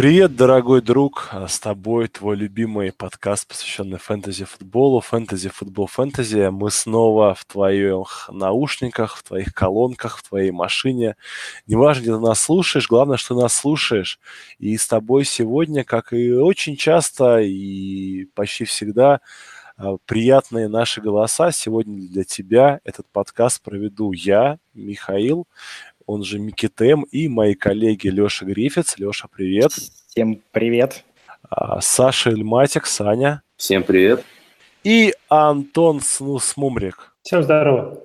Привет, дорогой друг, а с тобой твой любимый подкаст, посвященный фэнтези-футболу, фэнтези-футбол, фэнтези. Мы снова в твоих наушниках, в твоих колонках, в твоей машине. Неважно, где ты нас слушаешь, главное, что ты нас слушаешь. И с тобой сегодня, как и очень часто и почти всегда, а, приятные наши голоса. Сегодня для тебя этот подкаст проведу я, Михаил он же Микитем, и мои коллеги Леша Грифиц. Леша, привет. Всем привет. А, Саша Эльматик, Саня. Всем привет. И Антон Смумрик. Всем здорово.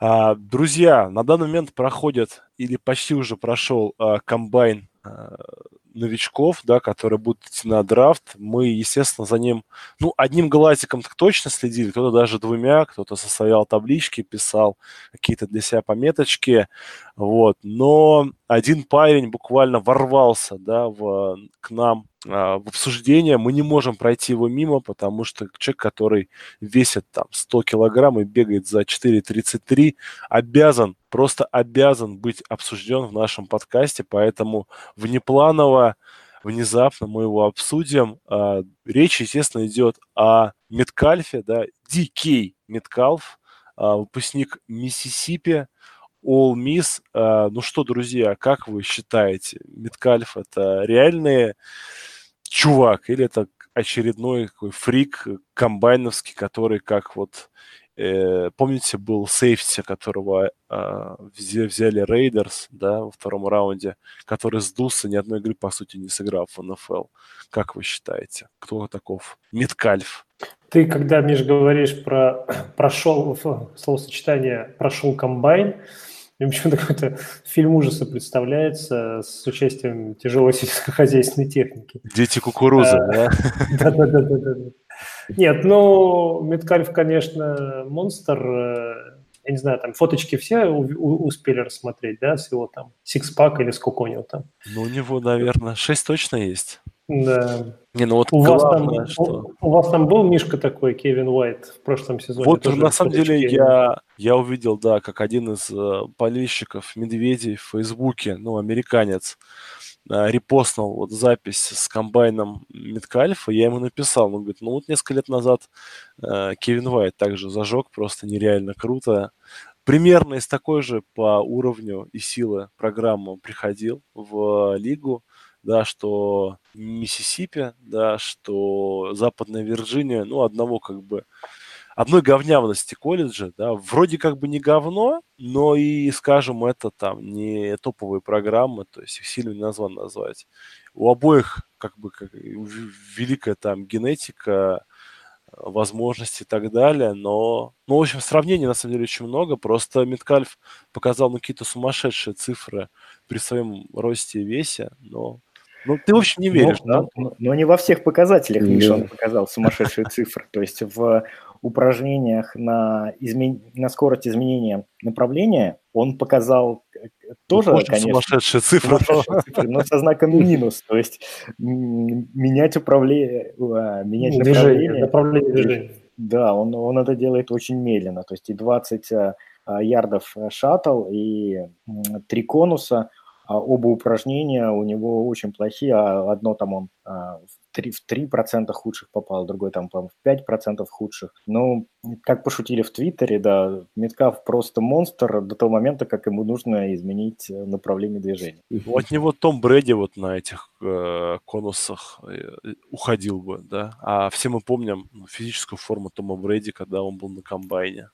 А, друзья, на данный момент проходит, или почти уже прошел а, комбайн новичков, да, которые будут идти на драфт, мы, естественно, за ним, ну, одним глазиком так точно следили, кто-то даже двумя, кто-то составлял таблички, писал какие-то для себя пометочки, вот, но один парень буквально ворвался, да, в, к нам а, в обсуждение, мы не можем пройти его мимо, потому что человек, который весит там 100 килограмм и бегает за 4.33, обязан, просто обязан быть обсужден в нашем подкасте, поэтому внепланово, внезапно мы его обсудим. А, речь, естественно, идет о Меткальфе, да, DK Меткалф, а, выпускник Миссисипи, Ole Miss. Ну что, друзья, как вы считаете, Меткальф это реальный чувак, или это очередной такой фрик комбайновский, который как вот э, помните, был safety, которого э, взяли Raiders, да, во втором раунде, который сдулся, ни одной игры, по сути, не сыграв в НФЛ. Как вы считаете, кто таков? Миткальф. Ты, когда, Миш, говоришь про прошел, словосочетание «прошел комбайн», мне почему-то какой-то фильм ужаса представляется с участием тяжелой сельскохозяйственной техники. Дети кукурузы, а, да? Да-да-да. Нет, ну, Меткальф, конечно, монстр. Э, я не знаю, там фоточки все успели рассмотреть, да, с его там сикспак или сколько у него там? Ну, у него, наверное, шесть точно есть. Да. Не, ну вот у, главное, вас там, что... у, у вас там был Мишка такой, Кевин Уайт, в прошлом сезоне? Вот на самом деле я, я увидел, да, как один из э, болельщиков медведей в Фейсбуке, ну, американец, репостнул вот запись с комбайном Миткальфа, я ему написал, он говорит, ну вот несколько лет назад э, Кевин Уайт также зажег, просто нереально круто. Примерно из такой же по уровню и силы программы приходил в лигу, да, что Миссисипи, да, что Западная Вирджиния, ну, одного как бы одной говнявности колледжа, да, вроде как бы не говно, но и, скажем, это там не топовые программы, то есть их сильно не назван назвать. У обоих как бы как, великая там генетика, возможности и так далее, но, ну, в общем, сравнений на самом деле очень много, просто Миткальф показал ну, какие-то сумасшедшие цифры при своем росте и весе, но ну, ты, в общем, не веришь, но, да? Но, но не во всех показателях, Миша, он показал сумасшедшие цифры. То есть в упражнениях на, измен... на скорость изменения направления он показал э, тоже, ну, конечно, сумасшедшие цифры, сумасшедшие цифры, но со знаком минус. То есть менять управление, менять движение, направление движения. Да, он, он это делает очень медленно. То есть и 20 э, ярдов э, шаттл, и три конуса – а оба упражнения у него очень плохие, а одно там он в 3%, в 3% худших попал, другой там, по в 5% худших. Ну, как пошутили в Твиттере, да, Меткав просто монстр до того момента, как ему нужно изменить э, направление движения. От него Том Брэди вот на этих э, конусах э, уходил бы, да. А все мы помним ну, физическую форму Тома Брэди, когда он был на комбайне.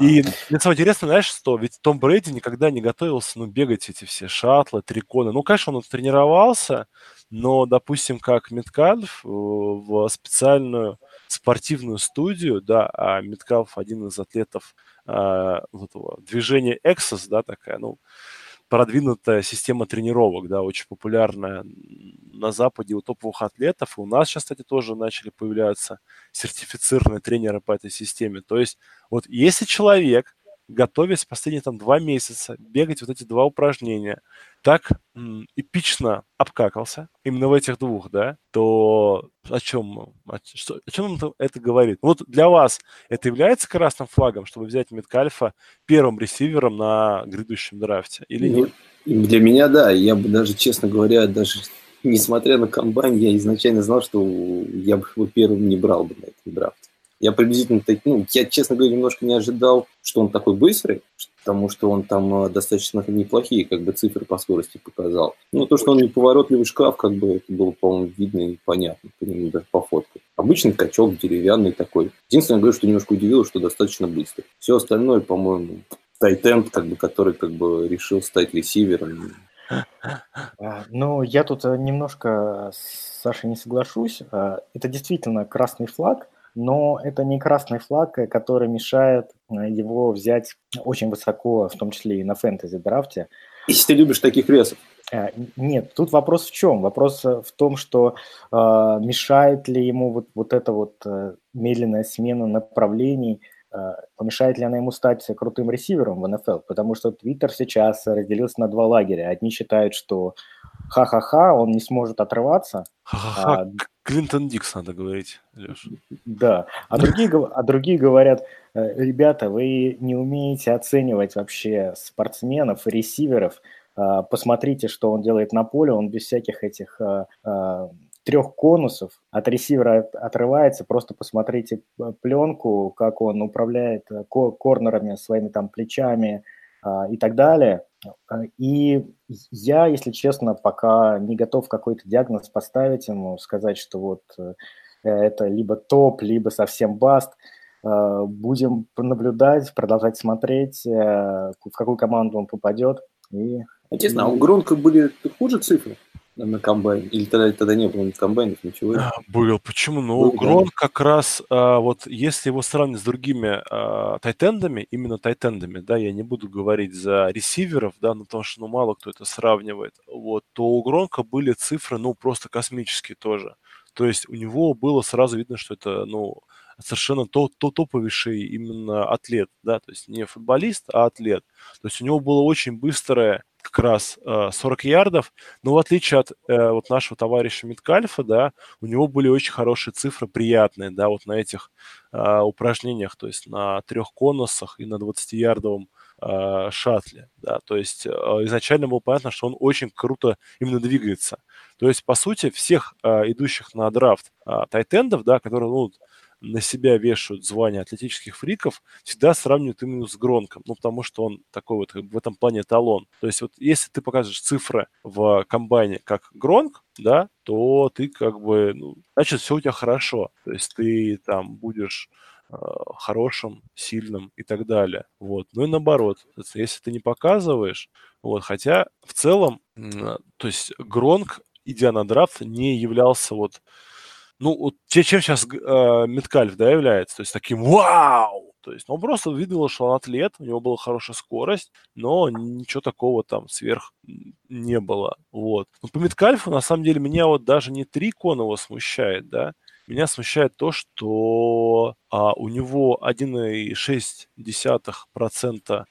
И мне самое интересное, знаешь, что ведь Том Брейди никогда не готовился, ну, бегать эти все шаттлы, триконы. Ну, конечно, он тренировался, но, допустим, как Меткальф э, в специальную спортивную студию, да, а Меткалф один из атлетов а, вот этого движения Exos, да, такая, ну, продвинутая система тренировок, да, очень популярная на Западе у топовых атлетов. И у нас сейчас, кстати, тоже начали появляться сертифицированные тренеры по этой системе. То есть вот если человек готовясь последние там два месяца бегать вот эти два упражнения, так эпично обкакался именно в этих двух, да, то о чем, о, что, о чем это говорит? Вот для вас это является красным флагом, чтобы взять Меткальфа первым ресивером на грядущем драфте или ну, нет? Для меня, да. Я бы даже, честно говоря, даже несмотря на комбайн, я изначально знал, что я бы его первым не брал бы на этом драфте. Я приблизительно, ну, я, честно говоря, немножко не ожидал, что он такой быстрый, потому что он там э, достаточно неплохие как бы цифры по скорости показал. Ну, то, что он неповоротливый шкаф, как бы это было, по-моему, видно и понятно, по нему даже по фотке. Обычный качок, деревянный такой. Единственное, говорю, что немножко удивило, что достаточно быстрый. Все остальное, по-моему, тайтенд, как бы, который как бы решил стать ресивером, а, ну, я тут э, немножко с Сашей не соглашусь. А, это действительно красный флаг, но это не красный флаг, э, который мешает э, его взять очень высоко, в том числе и на фэнтези-драфте. Если ты любишь таких весов. Нет, тут вопрос в чем? Вопрос в том, что э, мешает ли ему вот, вот эта вот э, медленная смена направлений – Э, помешает ли она ему стать крутым ресивером в НФЛ, потому что Твиттер сейчас разделился на два лагеря. Одни считают, что ха-ха-ха, он не сможет отрываться. Ха-ха-ха, а, Клинтон Дикс надо говорить, Леш. Да, а другие, а другие говорят, «Э, ребята, вы не умеете оценивать вообще спортсменов ресиверов, э, посмотрите, что он делает на поле, он без всяких этих трех конусов от ресивера отрывается. Просто посмотрите э, пленку, как он управляет э, корнерами, своими там плечами а, и так далее. Э, и я, если честно, пока не готов какой-то диагноз поставить ему, сказать, что вот это либо топ, либо совсем баст. Будем наблюдать, продолжать смотреть, в какую команду он попадет. И, Честно, а у Гронка были хуже цифры? На комбайн? Или тогда, тогда не было комбайнов, ничего? А, был. Почему? Ну, был, Грон да. как раз, а, вот если его сравнить с другими а, тайтендами, именно тайтендами, да, я не буду говорить за ресиверов, да, ну, потому что, ну, мало кто это сравнивает, вот, то у Гронка были цифры, ну, просто космические тоже. То есть у него было сразу видно, что это, ну, совершенно то, то топовейший именно атлет, да, то есть не футболист, а атлет. То есть у него было очень быстрое как раз э, 40 ярдов, но в отличие от э, вот нашего товарища Миткальфа, да, у него были очень хорошие цифры, приятные, да, вот на этих э, упражнениях, то есть на трех конусах и на 20-ярдовом э, шаттле, да, то есть э, изначально было понятно, что он очень круто именно двигается. То есть, по сути, всех э, идущих на драфт э, тайтендов, да, которые, ну, на себя вешают звание атлетических фриков, всегда сравнивают именно с Гронком, ну, потому что он такой вот в этом плане талон. То есть вот если ты покажешь цифры в комбайне как Гронк, да, то ты как бы, ну, значит, все у тебя хорошо. То есть ты там будешь э, хорошим, сильным и так далее. Вот. Ну и наоборот, если ты не показываешь, вот, хотя в целом, то есть Гронк, идя на драфт, не являлся вот ну, вот чем сейчас э, Меткальф, да, является, то есть таким вау, то есть, ну, он просто видел, что он атлет, у него была хорошая скорость, но ничего такого там сверх не было, вот. Но по Меткальфу, на самом деле, меня вот даже не три Конова смущает, да, меня смущает то, что а, у него 1,6% а,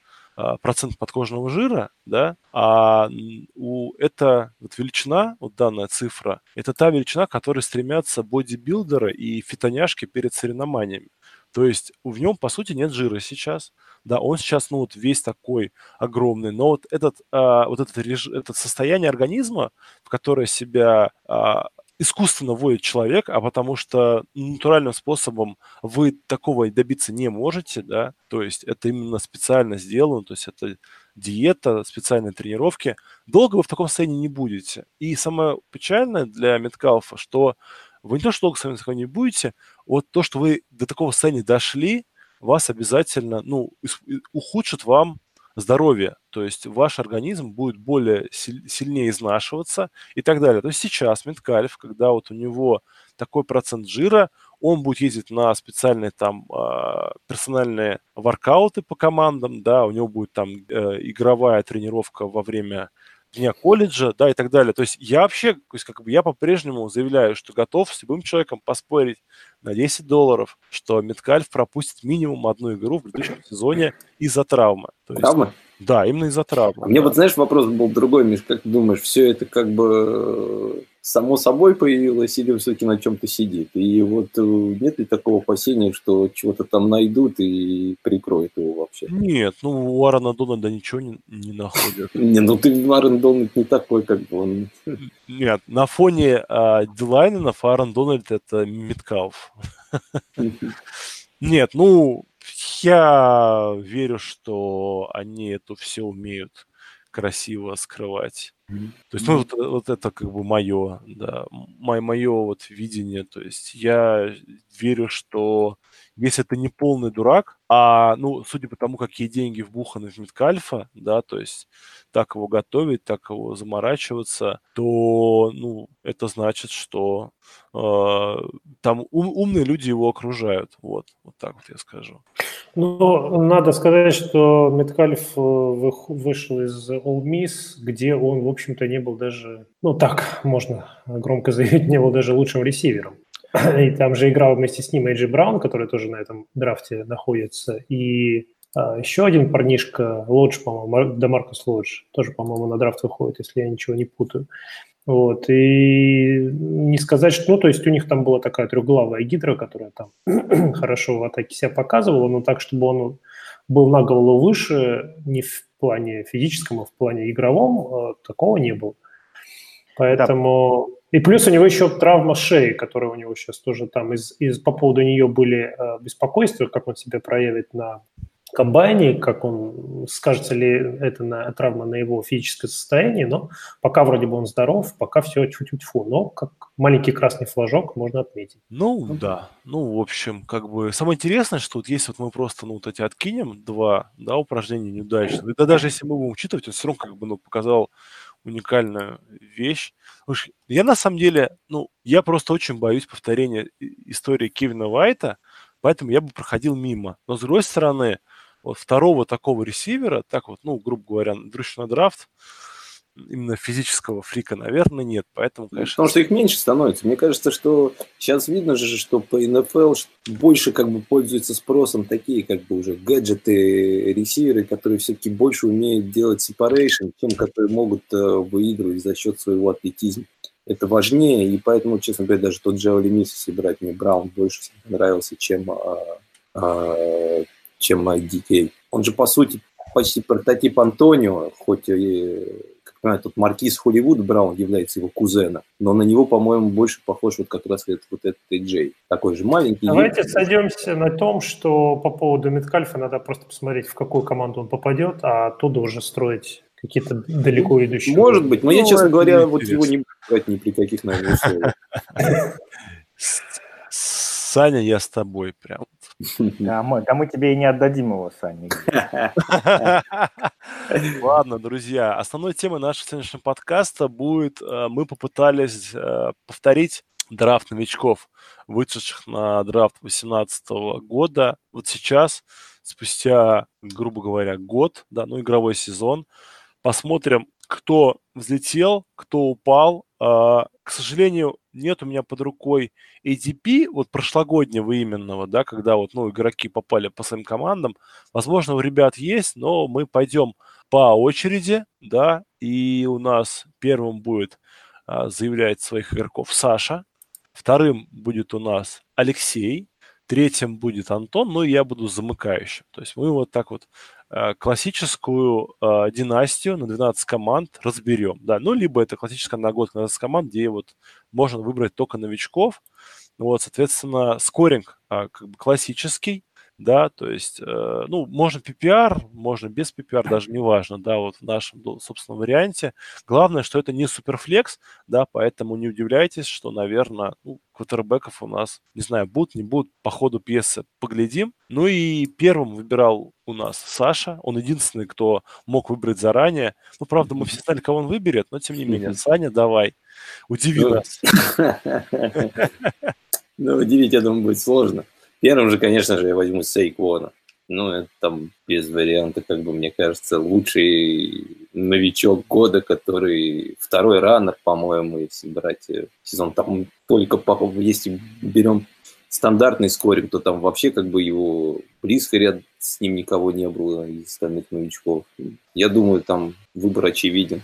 процент подкожного жира, да, а у, это вот величина, вот данная цифра, это та величина, к которой стремятся бодибилдеры и фитоняшки перед соревнованиями. То есть в нем, по сути, нет жира сейчас. Да, он сейчас, ну, вот весь такой огромный. Но вот этот, а, вот этот, реж... это состояние организма, в которое себя а, искусственно вводит человек, а потому что натуральным способом вы такого добиться не можете, да, то есть это именно специально сделано, то есть это диета, специальные тренировки, долго вы в таком состоянии не будете. И самое печальное для Меткалфа, что вы не то, что долго в таком состоянии не будете, вот то, что вы до такого состояния дошли, вас обязательно, ну, ухудшит вам здоровье, то есть ваш организм будет более сильнее изнашиваться и так далее. То есть сейчас Меткальф, когда вот у него такой процент жира, он будет ездить на специальные там а, персональные воркауты по командам, да, у него будет там э, игровая тренировка во время вне колледжа, да, и так далее. То есть я вообще, то есть как бы я по-прежнему заявляю, что готов с любым человеком поспорить на 10 долларов, что Меткальф пропустит минимум одну игру в предыдущем сезоне из-за травмы. То есть, Травмы? Да, именно из-за травмы. А мне да. вот, знаешь, вопрос был другой, Миш, как ты думаешь, все это как бы э, само собой появилось или все-таки на чем-то сидит? И вот э, нет ли такого опасения, что чего-то там найдут и прикроют его вообще? Нет, ну у Аарона Дональда ничего не, не находят. Не, ну ты, Аарон Дональд не такой, как бы он... Нет, на фоне а, Дилайненов Аарон Дональд это Миткалф. Нет, ну, я верю, что они это все умеют красиво скрывать. То есть, ну, вот, вот это как бы мое, да, мое вот видение. То есть я верю, что если ты не полный дурак, а, ну, судя по тому, какие деньги вбуханы в Мидкальфа, да, то есть так его готовить, так его заморачиваться, то, ну, это значит, что э, там ум, умные люди его окружают. Вот, вот так вот я скажу. Ну, надо сказать, что Меткальф вышел из Ole Miss, где он, в общем-то, не был даже, ну так, можно громко заявить, не был даже лучшим ресивером. И там же играл вместе с ним Эйджи Браун, который тоже на этом драфте находится. И а, еще один парнишка, Лодж, по-моему, Дамаркус Лодж, тоже, по-моему, на драфт выходит, если я ничего не путаю. Вот, и не сказать, что, ну, то есть у них там была такая трехглавая гидра, которая там хорошо в атаке себя показывала, но так, чтобы он был на голову выше, не в плане физическом, а в плане игровом, такого не было. Поэтому... И плюс у него еще травма шеи, которая у него сейчас тоже там из, из по поводу нее были э, беспокойства, как он себя проявит на комбайне, как он, скажется ли это на, травма на его физическое состояние, но пока вроде бы он здоров, пока все чуть-чуть фу, но как маленький красный флажок можно отметить. Ну, да, ну, в общем, как бы, самое интересное, что вот если вот мы просто, ну, вот эти откинем два, да, упражнения неудачных, да даже если мы будем учитывать, он все равно как бы, ну, показал уникальную вещь. Слушай, я на самом деле, ну, я просто очень боюсь повторения истории Кевина Уайта, поэтому я бы проходил мимо. Но с другой стороны, вот второго такого ресивера, так вот, ну, грубо говоря, дрыщ на драфт, именно физического фрика, наверное, нет. Поэтому, конечно... Потому что их меньше становится. Мне кажется, что сейчас видно же, что по НФЛ больше как бы пользуются спросом такие как бы уже гаджеты, ресиверы, которые все-таки больше умеют делать separation, чем которые могут э, выигрывать за счет своего атлетизма. Это важнее, и поэтому, честно говоря, даже тот Джоули Мисс, если брать мне Браун, больше нравился, чем, а, а, чем DK. Он же, по сути, почти прототип Антонио, хоть и понимаю, тут Маркиз Холливуд Браун является его кузеном, но на него, по-моему, больше похож вот как раз этот, вот этот Джей. Такой же маленький. Давайте вид. сойдемся на том, что по поводу Меткальфа надо просто посмотреть, в какую команду он попадет, а оттуда уже строить какие-то далеко идущие. Может быть, но ну, я, честно говоря, вот его не буду брать ни при каких, наверное, условиях. Саня, я с тобой прям. Да мы, да мы тебе и не отдадим его, Саня. Ладно, друзья, основной темой нашего сегодняшнего подкаста будет, э, мы попытались э, повторить драфт новичков, вышедших на драфт 2018 года. Вот сейчас, спустя, грубо говоря, год, да, ну, игровой сезон, посмотрим, кто взлетел, кто упал. А, к сожалению, нет у меня под рукой ADP, вот прошлогоднего именного, да, когда вот, ну, игроки попали по своим командам. Возможно, у ребят есть, но мы пойдем по очереди, да, и у нас первым будет а, заявлять своих игроков Саша, вторым будет у нас Алексей, третьим будет Антон, ну и я буду замыкающим. То есть мы вот так вот классическую э, династию на 12 команд разберем. Да, ну, либо это классическая нагодка на 12 команд, где вот можно выбрать только новичков. Вот, соответственно, скоринг э, как бы классический, да, то есть, э, ну, можно PPR, можно без PPR, даже не важно, да, вот в нашем, собственном варианте. Главное, что это не суперфлекс, да, поэтому не удивляйтесь, что, наверное, ну, квотербеков у нас, не знаю, будут, не будут, по ходу пьесы поглядим. Ну и первым выбирал у нас Саша, он единственный, кто мог выбрать заранее. Ну, правда, мы все знали, кого он выберет, но тем не менее, Саня, давай, удиви ну, нас. Ну, удивить, я думаю, будет сложно. Первым же, конечно же, я возьму Сейквона. ну, это там без варианта, как бы, мне кажется, лучший новичок года, который второй раннер, по-моему, если брать э, сезон, там только, если берем стандартный скоринг, то там вообще как бы его близко ряд с ним никого не было из остальных новичков. Я думаю, там выбор очевиден.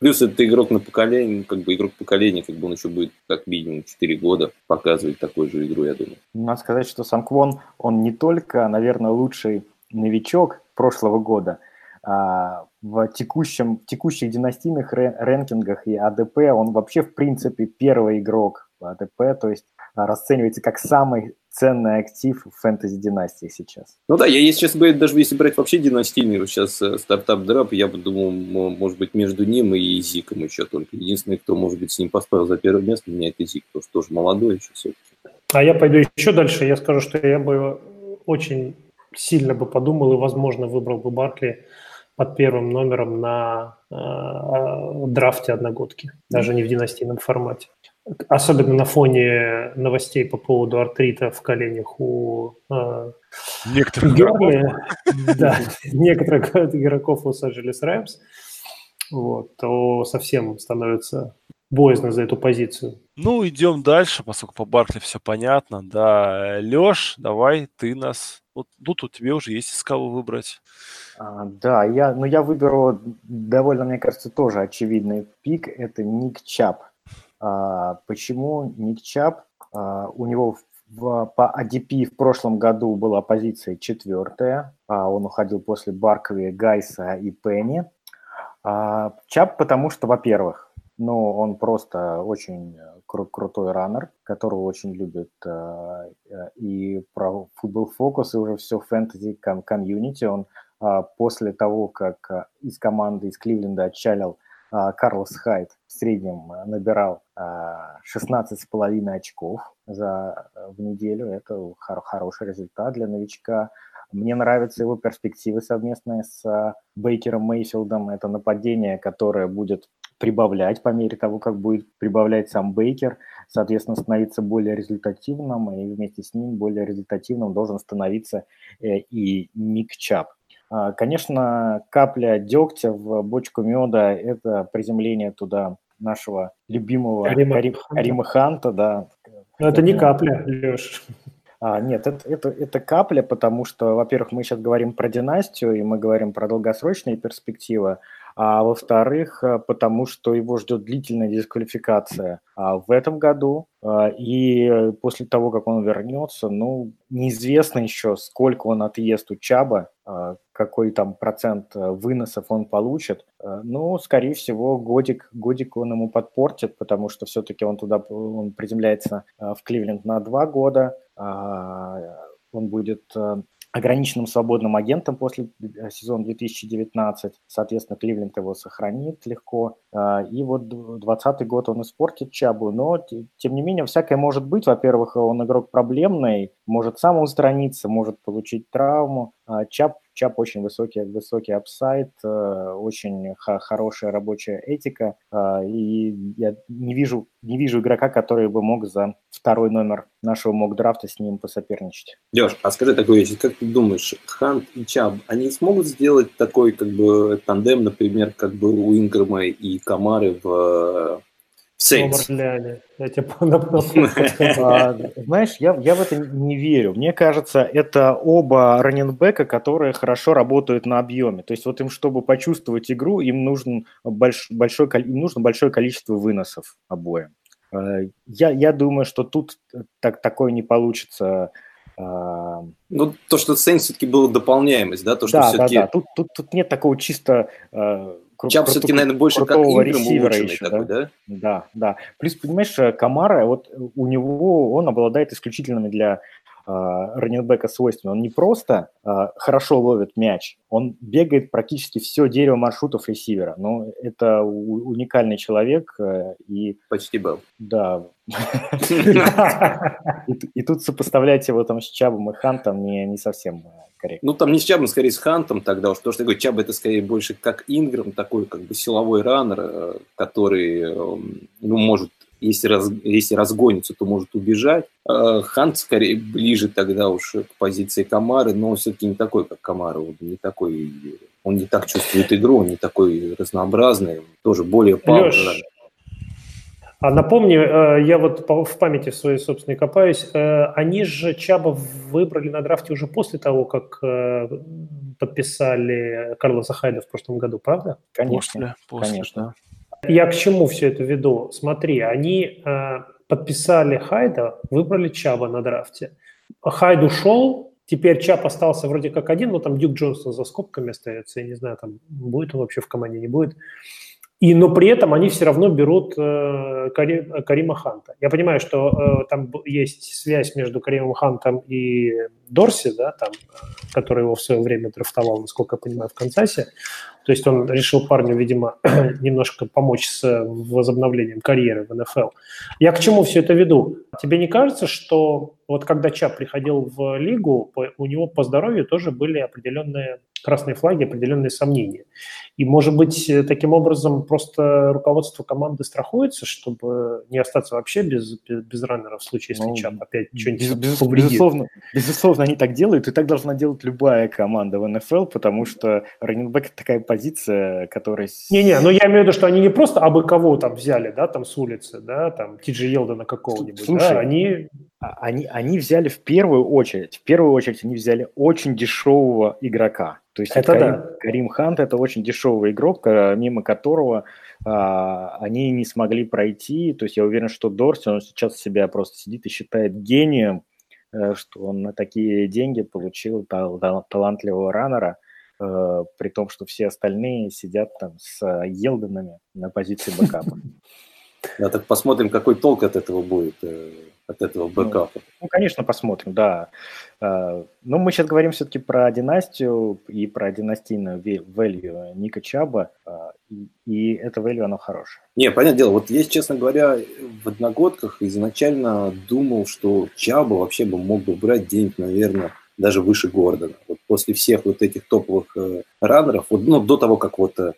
Плюс это игрок на поколение, как бы игрок поколения, как бы он еще будет как минимум 4 года показывать такую же игру, я думаю. Надо сказать, что Санквон, он не только, наверное, лучший новичок прошлого года, а в текущем, текущих династийных рэнкингах и АДП он вообще, в принципе, первый игрок АДП, то есть расценивается как самый ценный актив в фэнтези-династии сейчас. Ну да, я, если честно говоря, даже если брать вообще династийный вот сейчас э, стартап драп, я бы думал, может быть, между ним и Зиком еще только. Единственный, кто, может быть, с ним поспорил за первое место, у меня это Зик, потому что тоже молодой еще все-таки. А я пойду еще дальше. Я скажу, что я бы очень сильно бы подумал и, возможно, выбрал бы Баркли под первым номером на э, э драфте одногодки, даже не в династийном формате особенно на фоне новостей по поводу артрита в коленях у э, некоторых Герли, да, некоторых игроков у Анджелес Раймс, вот, то совсем становится боязно за эту позицию. Ну, идем дальше, поскольку по Баркли все понятно. Да, Леш, давай, ты нас... Вот тут у тебя уже есть из кого выбрать. А, да, я, ну, я выберу довольно, мне кажется, тоже очевидный пик. Это Ник Чап почему Ник Чап? А, у него в, по ADP в прошлом году была позиция четвертая. А, он уходил после Баркви, Гайса и Пенни. Чап, потому что, во-первых, ну, он просто очень кру- крутой раннер, которого очень любит э, и про футбол фокус, и уже все фэнтези комьюнити. Он э, после того, как из команды из Кливленда отчалил а, Карлос Хайт в среднем э, набирал 16,5 а, очков за, э, в неделю. Это хороший результат для новичка. Мне нравятся его перспективы совместные с э, Бейкером Мейфилдом. Это нападение, которое будет прибавлять по мере того, как будет прибавлять сам Бейкер, соответственно, становиться более результативным, и вместе с ним более результативным должен становиться и Ник Чап. А, конечно, капля дегтя в бочку меда – это приземление туда нашего любимого Карима, Карим, Карима Ханта, да. Но это не капля, Леш. А, нет, это, это, это капля, потому что, во-первых, мы сейчас говорим про династию, и мы говорим про долгосрочные перспективы, а во-вторых, э, потому что его ждет длительная дисквалификация а в этом году, а, и после того, как он вернется, ну, неизвестно еще, сколько он отъест у Чаба, а, какой там процент э, выносов он получит. Э, ну, скорее всего, годик, годик он ему подпортит, потому что все-таки он туда он приземляется в Кливленд на два года, он будет ограниченным свободным агентом после э, сезона 2019. Соответственно, Кливленд его сохранит легко. А, и вот 2020 год он испортит Чабу. Но, тем не менее, всякое может быть. Во-первых, он игрок проблемный, может сам устраниться, может получить травму. А, Чап очень высокий, высокий апсайт, э, очень хорошая рабочая этика, э, и я не вижу, не вижу игрока, который бы мог за второй номер нашего мок-драфта с ним посоперничать. Леш, а скажи такую вещь, как ты думаешь, Хант и Чаб, они смогут сделать такой как бы тандем, например, как был у Инграма и Камары в Сейнс. А, знаешь, я, я в это не верю. Мне кажется, это оба раненбека, которые хорошо работают на объеме. То есть вот им, чтобы почувствовать игру, им, нужен больш, большой, им нужно большое количество выносов обоим. А, я, я думаю, что тут так, такое не получится. А, ну, то, что Сейнс все-таки была дополняемость, да? То, что да, все-таки... да, да. Тут, тут, тут нет такого чисто Чап все-таки, наверное, больше как ресивера еще, такой, да? да? Да, да. Плюс, понимаешь, э, Камара, вот у него, он обладает исключительными для э, раненбека свойствами. Он не просто э, хорошо ловит мяч, он бегает практически все дерево маршрутов ресивера. Ну, это уникальный человек. Э, и, Почти был. Да. И тут сопоставлять его там с Чабом и Хантом не совсем э, корректно. Ну, там не с Чабом, скорее с Хантом тогда уж, потому что говорю, Чаб это скорее больше как Инграм, такой как бы силовой раннер, э, который, эм, ну, может если, раз, если разгонится, то может убежать. А Хант скорее ближе тогда уж к позиции Камары, но все-таки не такой, как Камара, он не такой, он не так чувствует игру, он не такой разнообразный, тоже более пауэр. А напомни, э, я вот в памяти своей собственной копаюсь, э, они же Чаба выбрали на драфте уже после того, как э, подписали Карлоса Хайда в прошлом году, правда? Конечно, после, конечно. Я к чему все это веду? Смотри, они подписали Хайда, выбрали Чаба на драфте. Хайд ушел, теперь Чап остался вроде как один, но там Дюк Джонсон за скобками остается, я не знаю, там будет он вообще в команде, не будет. И, но при этом они все равно берут э, Кари, Карима Ханта. Я понимаю, что э, там есть связь между Каримом Хантом и Дорси, да, там, который его в свое время драфтовал, насколько я понимаю, в Канзасе. То есть он решил парню, видимо, немножко помочь с возобновлением карьеры в НФЛ. Я к чему все это веду? Тебе не кажется, что вот когда Чап приходил в лигу, у него по здоровью тоже были определенные красные флаги, определенные сомнения. И, может быть, таким образом просто руководство команды страхуется, чтобы не остаться вообще без, без, без раннера в случае, если ну, Чап опять что-нибудь без, повредит. Безусловно, безусловно, они так делают, и так должна делать любая команда в НФЛ, потому что раненбэк – такая позиция, которая... Не-не, но я имею в виду, что они не просто абы кого там взяли, да, там с улицы, да, там Тиджи Елдена какого-нибудь, Слушай, да, они... А, они, они взяли в первую очередь, в первую очередь они взяли очень дешевого игрока. То есть это Карим, да. Карим Хант это очень дешевый игрок, мимо которого а, они не смогли пройти. То есть я уверен, что Дорси, он сейчас себя просто сидит и считает гением, э, что он на такие деньги получил тал- талантливого раннера, э, при том, что все остальные сидят там с Елденами на позиции бэкапа. Да, так посмотрим, какой толк от этого будет. Э, от этого ну, бэкапа? Ну, ну конечно, посмотрим, да. Но мы сейчас говорим все-таки про династию и про династийную value Ника Чаба, и, и это value, оно хорошее. Не, понятное дело, вот я, честно говоря, в одногодках изначально думал, что Чаба вообще бы мог бы брать денег, наверное, даже выше Гордона. Вот после всех вот этих топовых э, раннеров, вот, ну, до того, как вот э,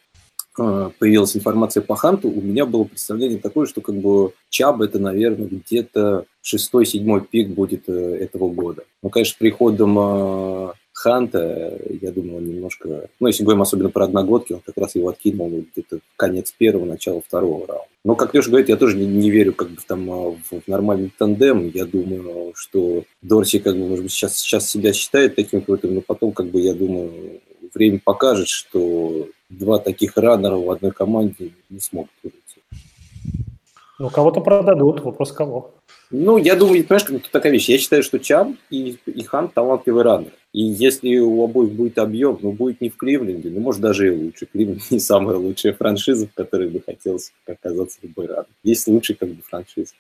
Э, появилась информация по Ханту, у меня было представление такое, что как бы Чаб это, наверное, где-то шестой-седьмой пик будет э, этого года. Ну, конечно, приходом э, Ханта, я думаю, он немножко... Ну, если говорим особенно про одногодки, он как раз его откинул где-то конец первого, начало второго раунда. Но, как Леша говорит, я тоже не, не верю как бы там в, в нормальный тандем. Я думаю, что Дорси, как бы, может быть, сейчас, сейчас себя считает таким какой-то, но потом, как бы, я думаю, время покажет, что два таких раннера в одной команде не смогут выйти. Ну, кого-то продадут, вопрос кого. Ну, я думаю, понимаешь, как такая вещь. Я считаю, что Чам и, и Хан талантливый раннер. И если у обоих будет объем, ну, будет не в Кливленде, ну, может, даже и лучше. Кливленд не самая лучшая франшиза, в которой бы хотелось оказаться любой раннер. Есть лучшие как бы франшизы.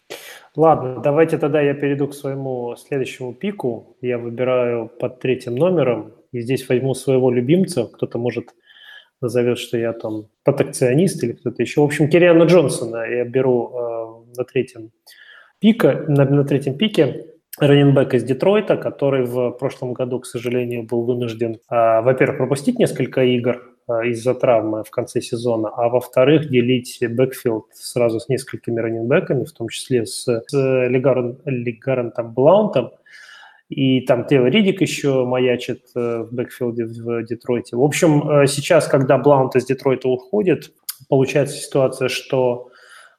Ладно, давайте тогда я перейду к своему следующему пику. Я выбираю под третьим номером. И здесь возьму своего любимца. Кто-то может назовет, что я там протекционист или кто-то еще. В общем, Кириана Джонсона я беру э, на третьем пика, на, на третьем пике running back из Детройта, который в прошлом году, к сожалению, был вынужден, э, во-первых, пропустить несколько игр э, из-за травмы в конце сезона, а во-вторых, делить backfield сразу с несколькими running back ами, в том числе с, с Легарен, Легарентом Блаунтом, и там Тео Ридик еще маячит э, в backfield е в Детройте. В общем, э, сейчас, когда Блаунт из Детройта уходит, получается ситуация, что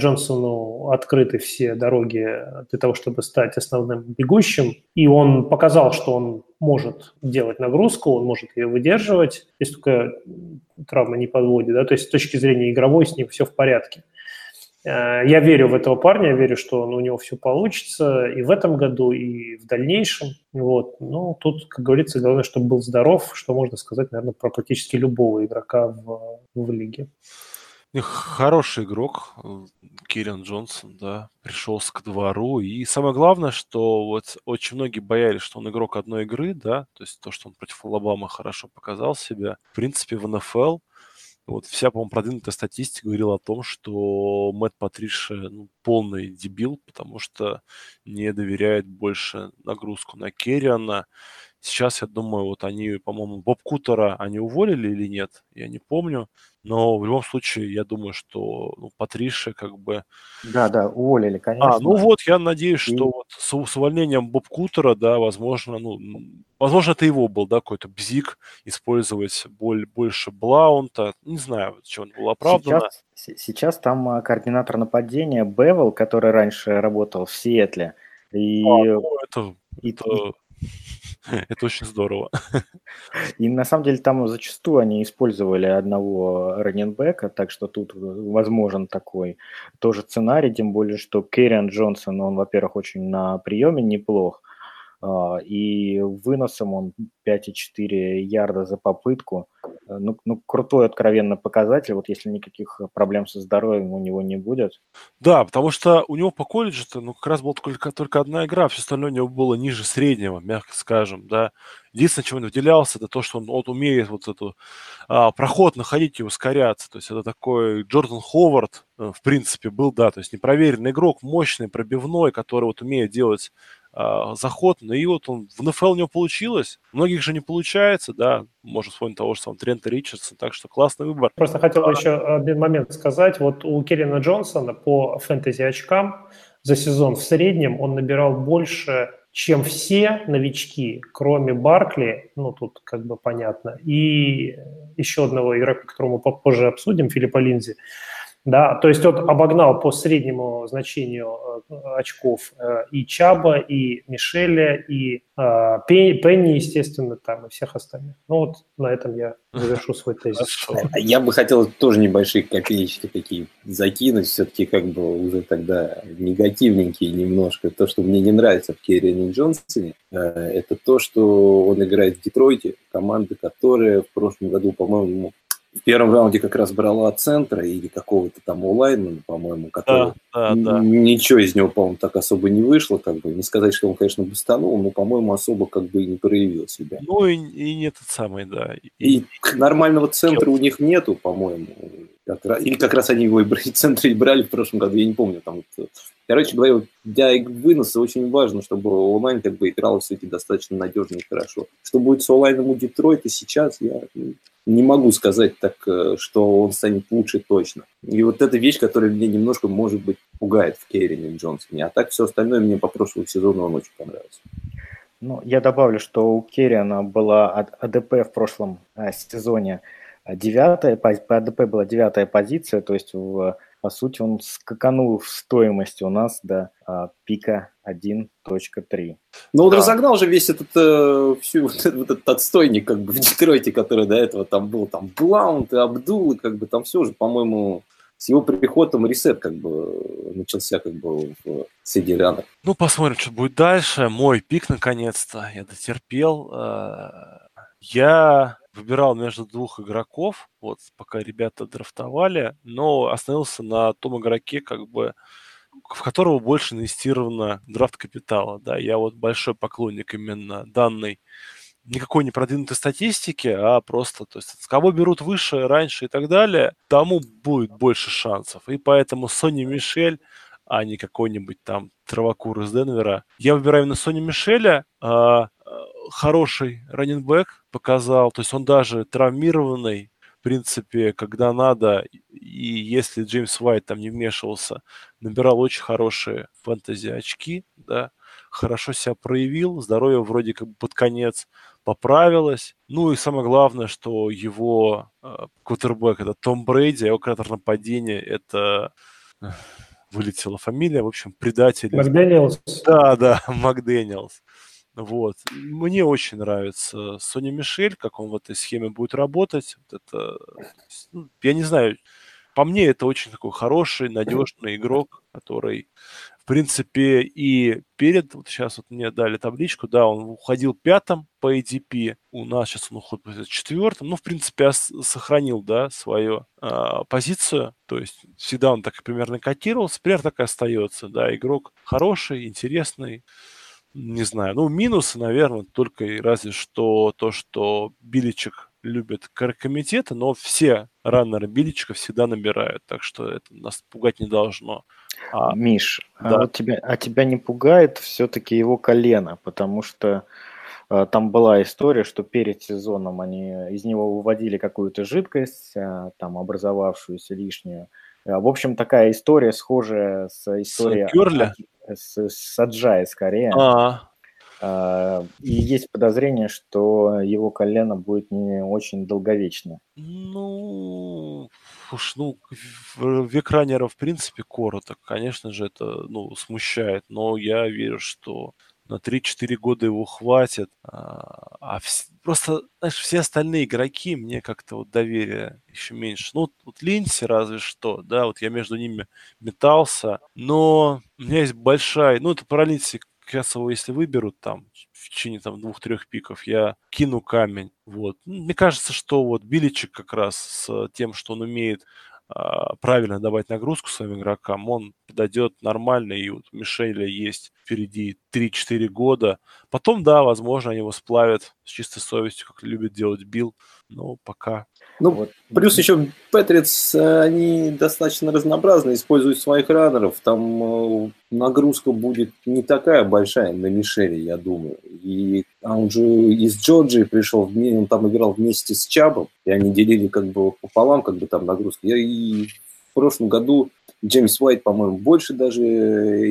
Джонсону открыты все дороги для того, чтобы стать основным бегущим. И он показал, что он может делать нагрузку, он может ее выдерживать, если только травма не подводит. Да? То есть с точки зрения игровой с ним все в порядке. Э, я верю в этого парня, я верю, что у него все получится и в этом году, и в дальнейшем. Вот. Ну, тут, как говорится, главное, чтобы был здоров, что можно сказать, наверное, про практически любого игрока в, в лиге. Хороший игрок, Кириан Джонсон, да, пришелся к двору. И самое главное, что вот очень многие боялись, что он игрок одной игры, да, то есть то, что он против Алабамы хорошо показал себя. В принципе, в НФЛ – вот вся, по-моему, продвинутая статистика говорила о том, что Мэтт Патриши ну, полный дебил, потому что не доверяет больше нагрузку на Керриана. Сейчас, я думаю, вот они, по-моему, Боб Кутера они уволили или нет, я не помню. но в любом случае я думаю, что ну, Патриша как бы... Да, да, уволили, конечно. А, ну вот, я надеюсь, и... что вот с, с увольнением Боб Кутера, да, возможно, ну, возможно, это его был, да, какой-то бзик, использовать боль, больше Блаунта, не знаю, что он был оправдан. Сейчас, сейчас там а, координатор нападения Бевел, который раньше работал в Сиэтле, и... А, ну, это, и, это... И Это очень здорово. И на самом деле там зачастую они использовали одного раненбека, так что тут возможен такой тоже сценарий, тем более, что Керриан Джонсон, он, во-первых, очень на приеме неплох, и выносом он 5,4 ярда за попытку. Э, ну, ну, крутой, откровенно показатель, вот если никаких проблем со здоровьем у него не будет. Да, потому что у него по колледжу-то, ну, как раз была только, только одна игра, все остальное у него было ниже среднего, мягко скажем, да. Единственное, чем он выделялся, это то, что он вот умеет вот эту а, проход находить и ускоряться. То есть это такой Джордан Ховард, э, в принципе, был, да, то есть непроверенный игрок, мощный, пробивной, который вот умеет делать а, заход, ну и вот он в НФЛ у него получилось, многих же не получается, да, можно вспомнить того же самого Трента Ричардса, так что классный выбор. Просто хотел еще один момент сказать, вот у Керина Джонсона по фэнтези очкам за сезон в среднем он набирал больше, чем все новички, кроме Баркли, ну тут как бы понятно, и еще одного игрока, которого мы попозже обсудим, Филиппа Линзи, да, то есть он обогнал по среднему значению э, очков э, и Чаба, и Мишеля, и э, Пенни, естественно, там, и всех остальных. Ну вот на этом я завершу свой тезис. Я бы хотел тоже небольшие копеечки такие закинуть, все-таки как бы уже тогда негативненькие немножко. То, что мне не нравится в Керрине Джонсоне, это то, что он играет в Детройте, команда, которая в прошлом году, по-моему, в первом раунде как раз брала центра или какого-то там онлайна, по-моему, который да, да, да. ничего из него, по-моему, так особо не вышло, как бы. Не сказать, что он, конечно, бустанул, но, по-моему, особо как бы и не проявил себя. Ну и, и не тот самый, да. И, и нормального центра у них нету, по-моему. Или как раз они его и в центре брали в прошлом году, я не помню. Там, вот, короче говоря, для выноса очень важно, чтобы онлайн как бы играл все-таки достаточно надежно и хорошо. Что будет с онлайном у Детройта сейчас, я не могу сказать так, э, что он станет лучше точно. И вот эта вещь, которая мне немножко, может быть, пугает в Керрине Джонсоне. А так все остальное мне по прошлому сезону он очень понравился. Ну, я добавлю, что у Керриана была АДП в прошлом а, сезоне девятая, по АДП была девятая позиция, то есть в по сути, он скаканул в стоимости у нас до а, пика 1.3. Ну, он да. разогнал же весь этот, э, всю, вот, этот, вот этот отстойник как бы в Детройте, который до этого там был, там Блаунт и Абдул, и как бы там все уже, по-моему, с его приходом ресет как бы начался как бы в среди рядов. Ну, посмотрим, что будет дальше. Мой пик, наконец-то, я дотерпел. Э, я выбирал между двух игроков, вот пока ребята драфтовали, но остановился на том игроке, как бы в которого больше инвестировано драфт капитала. Да, я вот большой поклонник именно данной никакой не продвинутой статистики, а просто, то есть, с кого берут выше, раньше и так далее, тому будет больше шансов. И поэтому Сони Мишель, а не какой-нибудь там травокур из Денвера. Я выбираю именно Сони Мишеля, хороший раненбэк показал, то есть он даже травмированный, в принципе, когда надо, и если Джеймс Уайт там не вмешивался, набирал очень хорошие фэнтези очки, да, хорошо себя проявил, здоровье вроде как бы под конец поправилось. Ну и самое главное, что его э, квотербек это Том Брейди, а его креатор нападения это вылетела фамилия, в общем, предатель. Макдэниелс. Да, да, Макдэниелс. Вот. Мне очень нравится Сони Мишель, как он в этой схеме будет работать. Вот это, ну, я не знаю, по мне это очень такой хороший, надежный игрок, который, в принципе, и перед, вот сейчас вот мне дали табличку, да, он уходил пятым по ADP, у нас сейчас он уходит четвертым, ну, в принципе, сохранил, да, свою а, позицию, то есть всегда он так примерно котировался, примерно так и остается, да, игрок хороший, интересный, не знаю, ну, минусы, наверное, только и разве что то, что Биличек любит комитеты, но все раннеры Биличка всегда набирают, так что это нас пугать не должно. А, Миш, а да. а, вот тебя, а тебя не пугает все-таки его колено, потому что э, там была история, что перед сезоном они из него выводили какую-то жидкость, э, там образовавшуюся лишнюю. В общем, такая история схожая с историей... С, с, с Аджай скорее. А, а, и есть подозрение, что его колено будет не очень долговечно. Ну, уж, ну, век раннера в принципе короток. Конечно же, это, ну, смущает. Но я верю, что на 3-4 года его хватит. А, а вс... просто, знаешь, все остальные игроки мне как-то вот доверия еще меньше. Ну, вот, вот Линси разве что, да, вот я между ними метался, но у меня есть большая, ну, это про Линси сейчас его, если выберут там в течение там двух-трех пиков, я кину камень. Вот. Мне кажется, что вот Биличек как раз с тем, что он умеет правильно давать нагрузку своим игрокам, он подойдет нормально, и вот у Мишеля есть впереди 3-4 года. Потом, да, возможно, они его сплавят с чистой совестью, как любит делать Билл, но пока ну, вот. плюс еще Патриц, они достаточно разнообразно используют своих раннеров. Там э, нагрузка будет не такая большая на Мишеле, я думаю. И он же из Джорджии пришел, он там играл вместе с Чабом, и они делили как бы пополам как бы там нагрузку. Я и в прошлом году Джеймс Уайт, по-моему, больше даже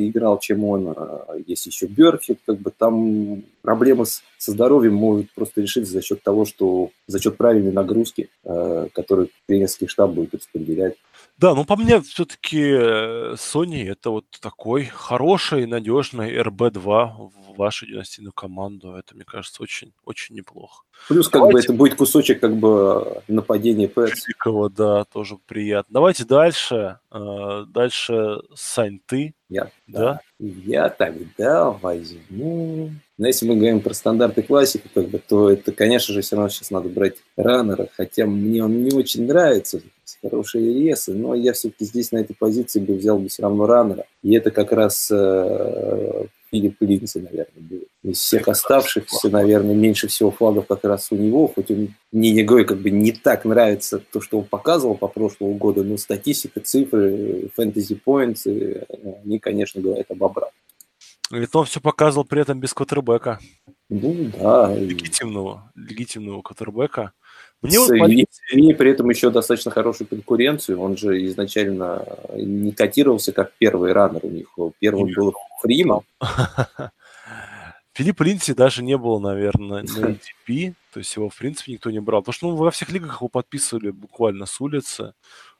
играл, чем он. А, есть еще Берфит, как бы там проблемы с, со здоровьем могут просто решиться за счет того, что за счет правильной нагрузки, э, которую тренерский штаб будет распределять. Да, ну по мне все-таки э, Sony это вот такой хороший, надежный RB2 в вашу династийную команду. Это, мне кажется, очень, очень неплохо. Плюс как Давайте... бы это будет кусочек как бы нападения Пэтс. да, тоже приятно. Давайте дальше. Э, дальше Сань, ты. Я, да. да. Я тогда возьму но если мы говорим про стандарты классики, как бы, то это, конечно же, все равно сейчас надо брать раннера, хотя мне он не очень нравится, хорошие ресы, но я все-таки здесь на этой позиции бы взял бы все равно раннера. И это как раз э, Филипп Линдси, наверное, будет. Из всех оставшихся, наверное, меньше всего флагов как раз у него, хоть он мне не говорю, как бы не так нравится то, что он показывал по прошлому году, но статистика, цифры, фэнтези поинты, они, конечно, говорят об обратном. Это он все показывал при этом без квотербека. Ну да. Легитимного, легитимного квотербека. Мне вот и, при этом еще достаточно хорошую конкуренцию. Он же изначально не котировался как первый раннер у них. Первым Именно. был Фриман. Филипп Линдси даже не было, наверное, на ATP, то есть его, в принципе, никто не брал. Потому что ну, во всех лигах его подписывали буквально с улицы.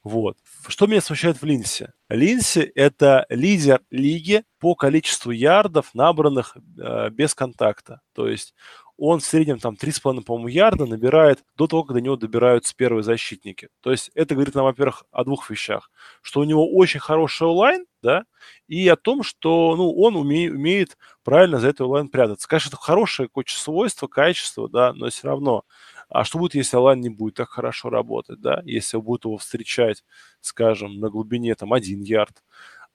Вот. Что меня смущает в Линсе? Линси – это лидер лиги по количеству ярдов, набранных э, без контакта. То есть он в среднем там 3,5, по-моему, ярда набирает до того, когда до него добираются первые защитники. То есть это говорит нам, во-первых, о двух вещах. Что у него очень хороший онлайн, да, и о том, что ну, он уме, умеет правильно за это онлайн прятаться. Конечно, это хорошее какое-то свойство, качество, да, но все равно. А что будет, если онлайн не будет так хорошо работать, да, если будут его встречать, скажем, на глубине там один ярд,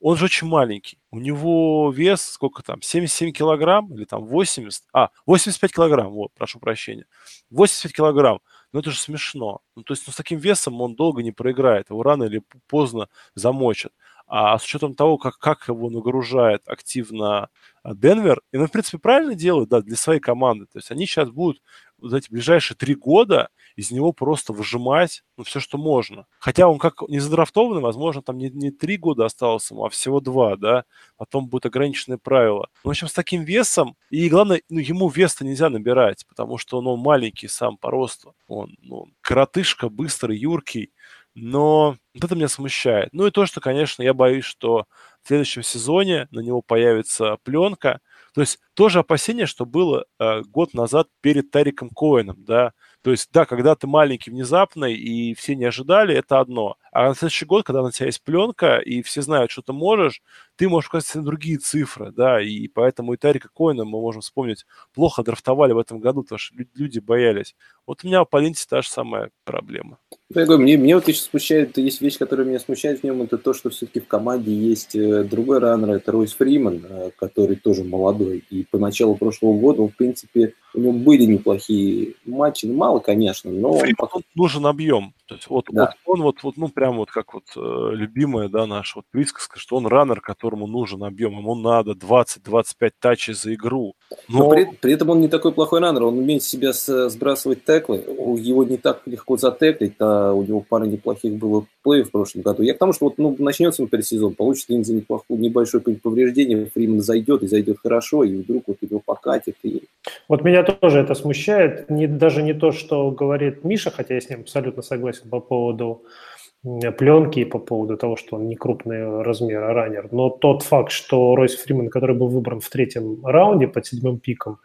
он же очень маленький. У него вес, сколько там, 77 килограмм или там 80? А, 85 килограмм, вот, прошу прощения. 85 килограмм. Ну, это же смешно. Ну, то есть, ну, с таким весом он долго не проиграет. Его рано или поздно замочат. А с учетом того, как, как его нагружает активно а, Денвер, и, ну, в принципе, правильно делают, да, для своей команды. То есть они сейчас будут вот эти ближайшие три года из него просто выжимать ну, все, что можно. Хотя он как не задрафтованный, возможно, там не, не три года осталось ему, а всего два, да. Потом будут ограниченные правила. Ну, в общем, с таким весом, и главное, ну, ему вес-то нельзя набирать, потому что он, он маленький сам по росту. Он, ну, коротышка, быстрый, юркий. Но вот это меня смущает. Ну и то, что, конечно, я боюсь, что в следующем сезоне на него появится пленка, то есть тоже опасение, что было э, год назад перед Тариком Коэном, да. То есть, да, когда ты маленький внезапно и все не ожидали, это одно. А на следующий год, когда на тебя есть пленка, и все знают, что ты можешь, ты можешь показать на другие цифры, да, и поэтому и Тарика Коэна мы можем вспомнить, плохо драфтовали в этом году, потому что люди боялись. Вот у меня в Паленте та же самая проблема. Я говорю, мне, мне вот еще смущает, есть вещь, которая меня смущает в нем, это то, что все-таки в команде есть э, другой раннер, это Ройс Фриман, э, который тоже молодой. И по началу прошлого года, он, в принципе, у него были неплохие матчи, ну, мало, конечно, но... Фриман, он... нужен объем, То есть вот, Да. вот он вот, вот, ну, прям вот как вот э, любимая, да, наша вот присказка, что он раннер, которому нужен объем, ему надо 20-25 тачей за игру. Но, Но, при, при этом он не такой плохой раннер, он умеет себя сбрасывать теклы, У- его не так легко затеклить, а у него пара неплохих было плей в прошлом году. Я к тому, что вот, ну, начнется, например, сезон, получит Линдзи неплохое, небольшое повреждение, Фриман зайдет, и зайдет хорошо, и вдруг вот его покатит. И... Вот меня тоже это смущает. Не, даже не то, что говорит Миша, хотя я с ним абсолютно согласен по поводу пленки по поводу того, что он не крупный размер, а раннер. Но тот факт, что Ройс Фриман, который был выбран в третьем раунде под седьмым пиком,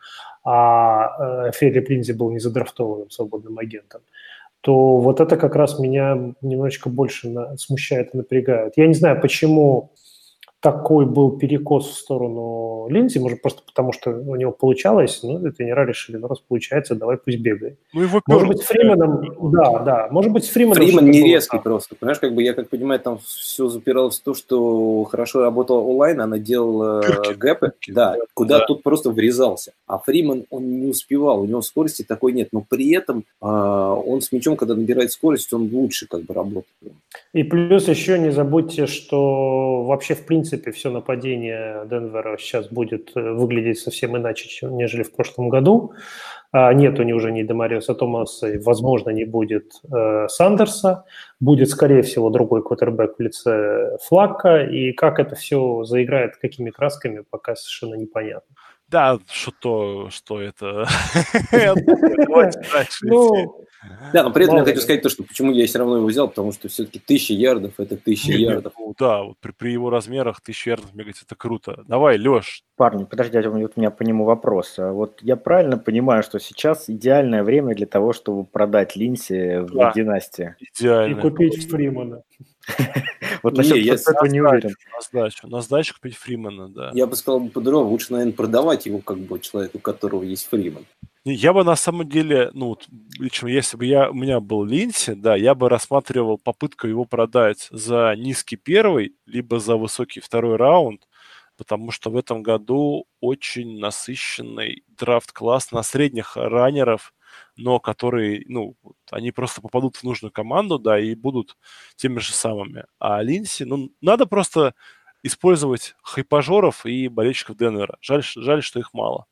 а э, Филипп Линдзи был не задрафтованным свободным агентом, то вот это как раз меня немножечко больше смущает и напрягает. Я не знаю, почему такой был перекос в сторону Линдзи, может, просто потому, что у него получалось, ну, и тренера решили, ну, раз получается, давай пусть бегает. ну, его Может быть, с Фриманом, да, да, может быть, с Фриманом... Фриман не было резкий так. просто. Понимаешь, как бы я как понимаю, там все запиралось в то, что хорошо работала онлайн, она делала Пырки. гэпы, Пырки, да, да, куда да. тут просто врезался. А Фриман, он не успевал, у него скорости такой нет, но при этом а, он с мячом, когда набирает скорость, он лучше как бы работает. И плюс еще не забудьте, что вообще, в принципе, все нападение Денвера сейчас будет э, выглядеть совсем иначе, чем, нежели в прошлом году. А, Нет у них уже ни Демариуса Томаса, и, возможно, не будет э, Сандерса. Будет, скорее всего, другой квотербек в лице Флака. И как это все заиграет, какими красками, пока совершенно непонятно. Да, что то, что это... Ну, Да, но при этом я хочу сказать то, что почему я все равно его взял, потому что все-таки тысяча ярдов – это тысяча ярдов. ну Да, вот при, его размерах тысячу ярдов бегать это круто. Давай, Леш, Парни, подождите, вот у меня по нему вопрос. А Вот я правильно понимаю, что сейчас идеальное время для того, чтобы продать Линси в династии? и идеально. купить Фримана. Вот Не, насчет я этого не уверен. На сдачу. На сдачу купить Фримана, да. Я бы сказал по-другому, лучше, наверное, продавать его как бы человеку, у которого есть Фриман. Не, Я бы на самом деле, ну, лично если бы я, у меня был Линси, да, я бы рассматривал попытку его продать за низкий первый, либо за высокий второй раунд, потому что в этом году очень насыщенный драфт-класс на средних раннеров, но которые, ну, вот они просто попадут в нужную команду, да, и будут теми же самыми. А Линси, ну, надо просто использовать хайпажоров и болельщиков Денвера. Жаль, жаль, что их мало.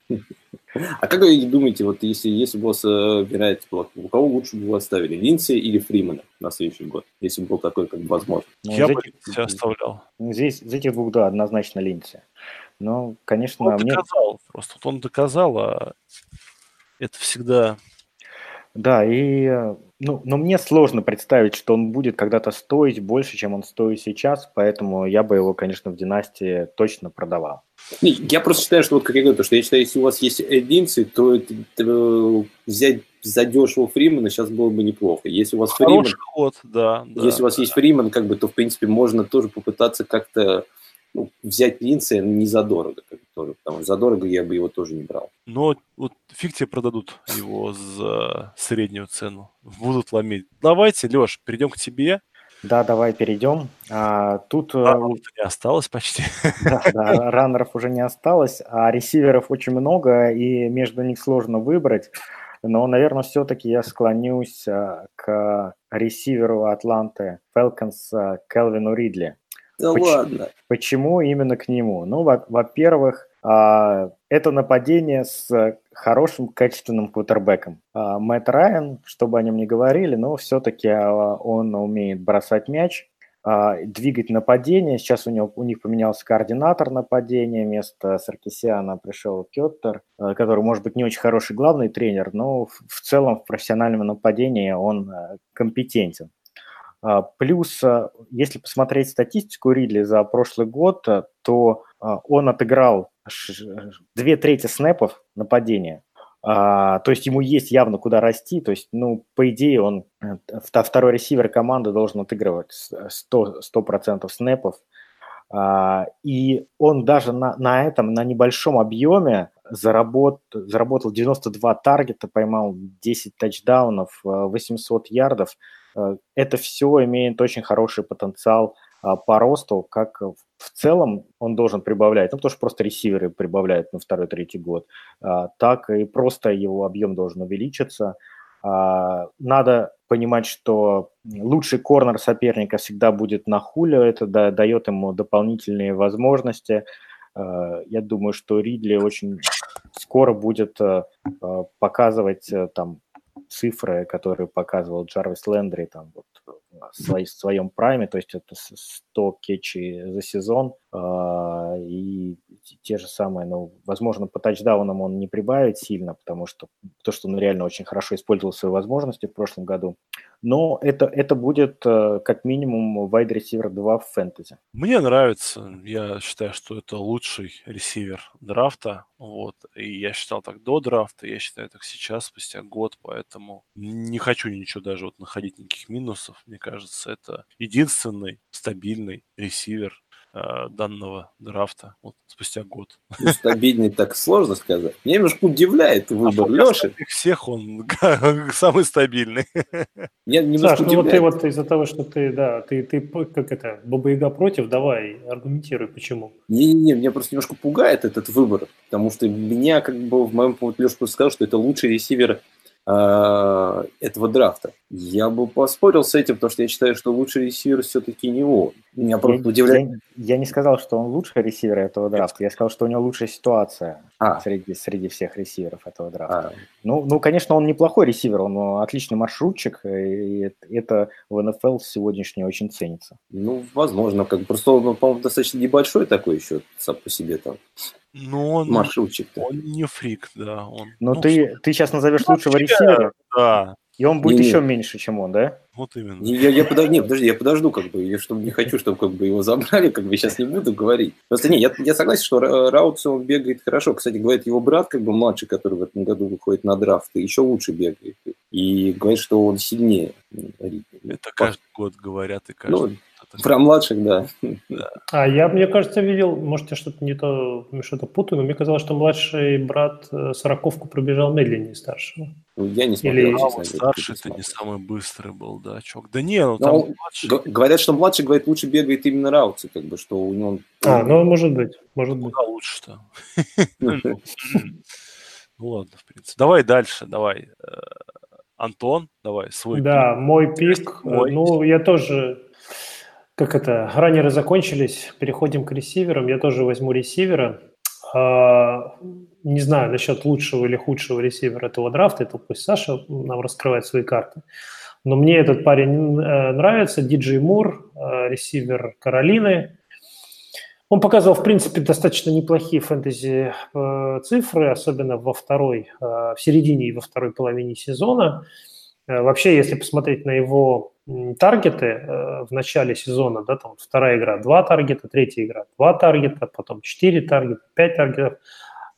А как вы думаете, вот если, если бы у вас э, выбирать, вот, у кого лучше бы вы оставили, Линдси или Фримана на следующий год, если бы был такой, как бы, возможно? Ну, я бы этих- Линси оставлял. Здесь, из этих двух, да, однозначно Линси. Но, конечно, Он мне... доказал, просто вот он доказал, а это всегда... Да, и э, ну, но мне сложно представить, что он будет когда-то стоить больше, чем он стоит сейчас, поэтому я бы его, конечно, в династии точно продавал. Не, я просто считаю, что вот как я говорю, то, что я считаю, если у вас есть Линдси, то это, э, взять задешево Фримана сейчас было бы неплохо. Если у вас Фриман, Хороший ход, да. да. если у вас есть Фриман, как бы, то, в принципе, можно тоже попытаться как-то ну, взять Линдси не задорого. Как тоже, потому что задорого я бы его тоже не брал. Но вот фиг тебе продадут его за среднюю цену. Будут ломить. Давайте, Леш, перейдем к тебе. Да, давай перейдем. А, тут э, А, не осталось почти. да, да, раннеров уже не осталось, а ресиверов очень много, и между них сложно выбрать. Но, наверное, все-таки я склонюсь а, к ресиверу Атланты Falcons а, Келвину Ридли. Да Почему? ладно. Почему именно к нему? Ну, во- во-первых, а, это нападение с хорошим, качественным кутербеком. А, Мэтт Райан, чтобы о нем не говорили, но все-таки он умеет бросать мяч, а, двигать нападение. Сейчас у, него, у них поменялся координатор нападения. Вместо Саркисиана пришел Кеттер, а, который, может быть, не очень хороший главный тренер, но в, целом в профессиональном нападении он а, компетентен. А, Плюс, а, если посмотреть статистику Ридли за прошлый год, а, то он отыграл две трети снэпов нападения. То есть ему есть явно куда расти. То есть, ну, по идее, он э, вто- второй ресивер команды должен отыгрывать с- 100%, 100% снэпов. А, и он даже на, на этом, на небольшом объеме заработ, заработал 92 таргета, поймал 10 тачдаунов, э, 800 ярдов. Э, Это все имеет очень хороший потенциал а, по росту, как в целом он должен прибавлять, ну, потому что просто ресиверы прибавляют на второй-третий год, а, так и просто его объем должен увеличиться. А, надо понимать, что лучший корнер соперника всегда будет на хуле, это дает ему дополнительные возможности. А, я думаю, что Ридли очень скоро будет э, э, показывать э, там цифры, которые показывал Джарвис Лендри там вот в своем прайме, то есть это 100 кетчей за сезон, а, и те же самые, ну, возможно, по тачдаунам он не прибавит сильно, потому что то, что он реально очень хорошо использовал свои возможности в прошлом году, но это, это будет э, как минимум wide receiver 2 в фэнтези. Мне нравится, я считаю, что это лучший ресивер драфта, вот, и я считал так до драфта, я считаю так сейчас, спустя год, поэтому не хочу ничего даже вот находить никаких минусов, мне кажется, это единственный стабильный ресивер Э, данного драфта вот спустя год. Ну, стабильный так сложно сказать. Меня немножко удивляет выбор а Леши. всех он самый стабильный. Меня немножко Саш, удивляет. ну вот ты вот из-за того, что ты, да, ты, ты как это, Баба Яга против, давай, аргументируй, почему. Не-не-не, меня просто немножко пугает этот выбор, потому что меня, как бы, в моем поводу Леша просто сказал, что это лучший ресивер этого драфта. Я бы поспорил с этим, потому что я считаю, что лучший ресивер все-таки не он. Меня просто я, удивляет. Я, я не сказал, что он лучший ресивер этого драфта. Я сказал, что у него лучшая ситуация а. среди, среди всех ресиверов этого драфта. А. Ну, ну, конечно, он неплохой ресивер, он отличный маршрутчик, и это в НФЛ сегодняшний очень ценится. Ну, возможно, как просто он, по-моему, достаточно небольшой такой еще сам по себе там. Ну, он, он не фрик, да. Он, Но ну, ты, ты сейчас назовешь лучшего ресивера? Да. И он будет не, еще не. меньше, чем он, да? Вот именно. Я, я подож... не, подожди, я подожду, как бы, я чтобы не хочу, чтобы как бы его забрали, как бы сейчас не буду говорить. Просто не, я, я согласен, что Раутс он бегает хорошо. Кстати, говорит, его брат, как бы младший, который в этом году выходит на драфт, еще лучше бегает. И говорит, что он сильнее. Это каждый год говорят и каждый ну, про младших, да. А я, мне кажется, видел, может, я что-то не то, что-то путаю, но мне казалось, что младший брат э, сороковку пробежал медленнее старшего. Ну, я не смотрел. Или... А, старший это не самый быстрый был, да, чок. Да не, ну там но, младший... Говорят, что младший, говорит, лучше бегает именно Раутси, как бы, что у него... А, ну, может быть, может быть. Куда лучше-то? Ну ладно, в принципе. Давай дальше, давай. Э, Антон, давай, свой Да, мой пик. Ну, я тоже как это, раннеры закончились, переходим к ресиверам. Я тоже возьму ресивера. А, не знаю насчет лучшего или худшего ресивера этого драфта, это пусть Саша нам раскрывает свои карты. Но мне этот парень э, нравится, Диджей Мур, э, ресивер Каролины. Он показывал, в принципе, достаточно неплохие фэнтези э, цифры, особенно во второй, в середине и во второй половине сезона. Вообще, если посмотреть на его таргеты э, в начале сезона, да, там вторая игра два таргета, третья игра два таргета, потом четыре таргета, пять таргетов,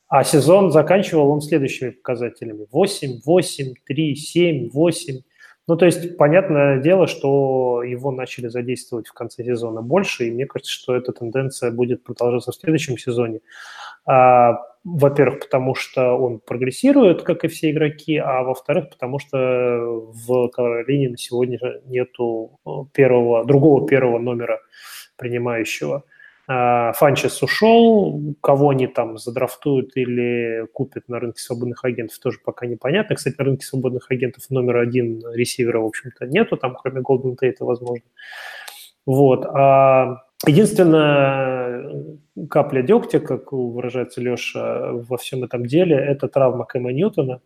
а сезон заканчивал он следующими показателями 8, 8, 3, 7, 8. Ну, то есть, понятное дело, что его начали задействовать в конце сезона больше, и мне кажется, что эта тенденция будет продолжаться в следующем сезоне. А, во-первых, потому что он прогрессирует, как и все игроки, а во-вторых, потому что в Каролине на сегодня нету э, первого, другого первого номера принимающего. А, Фанчес ушел, кого они там задрафтуют или купят на рынке свободных агентов, тоже пока непонятно. Кстати, на рынке свободных агентов номер один ресивера, в общем-то, нету, там кроме Голден Тейта, возможно. Вот. А единственное, капля дегтя, как выражается Леша, во всем этом деле, это травма Кэма Ньютона.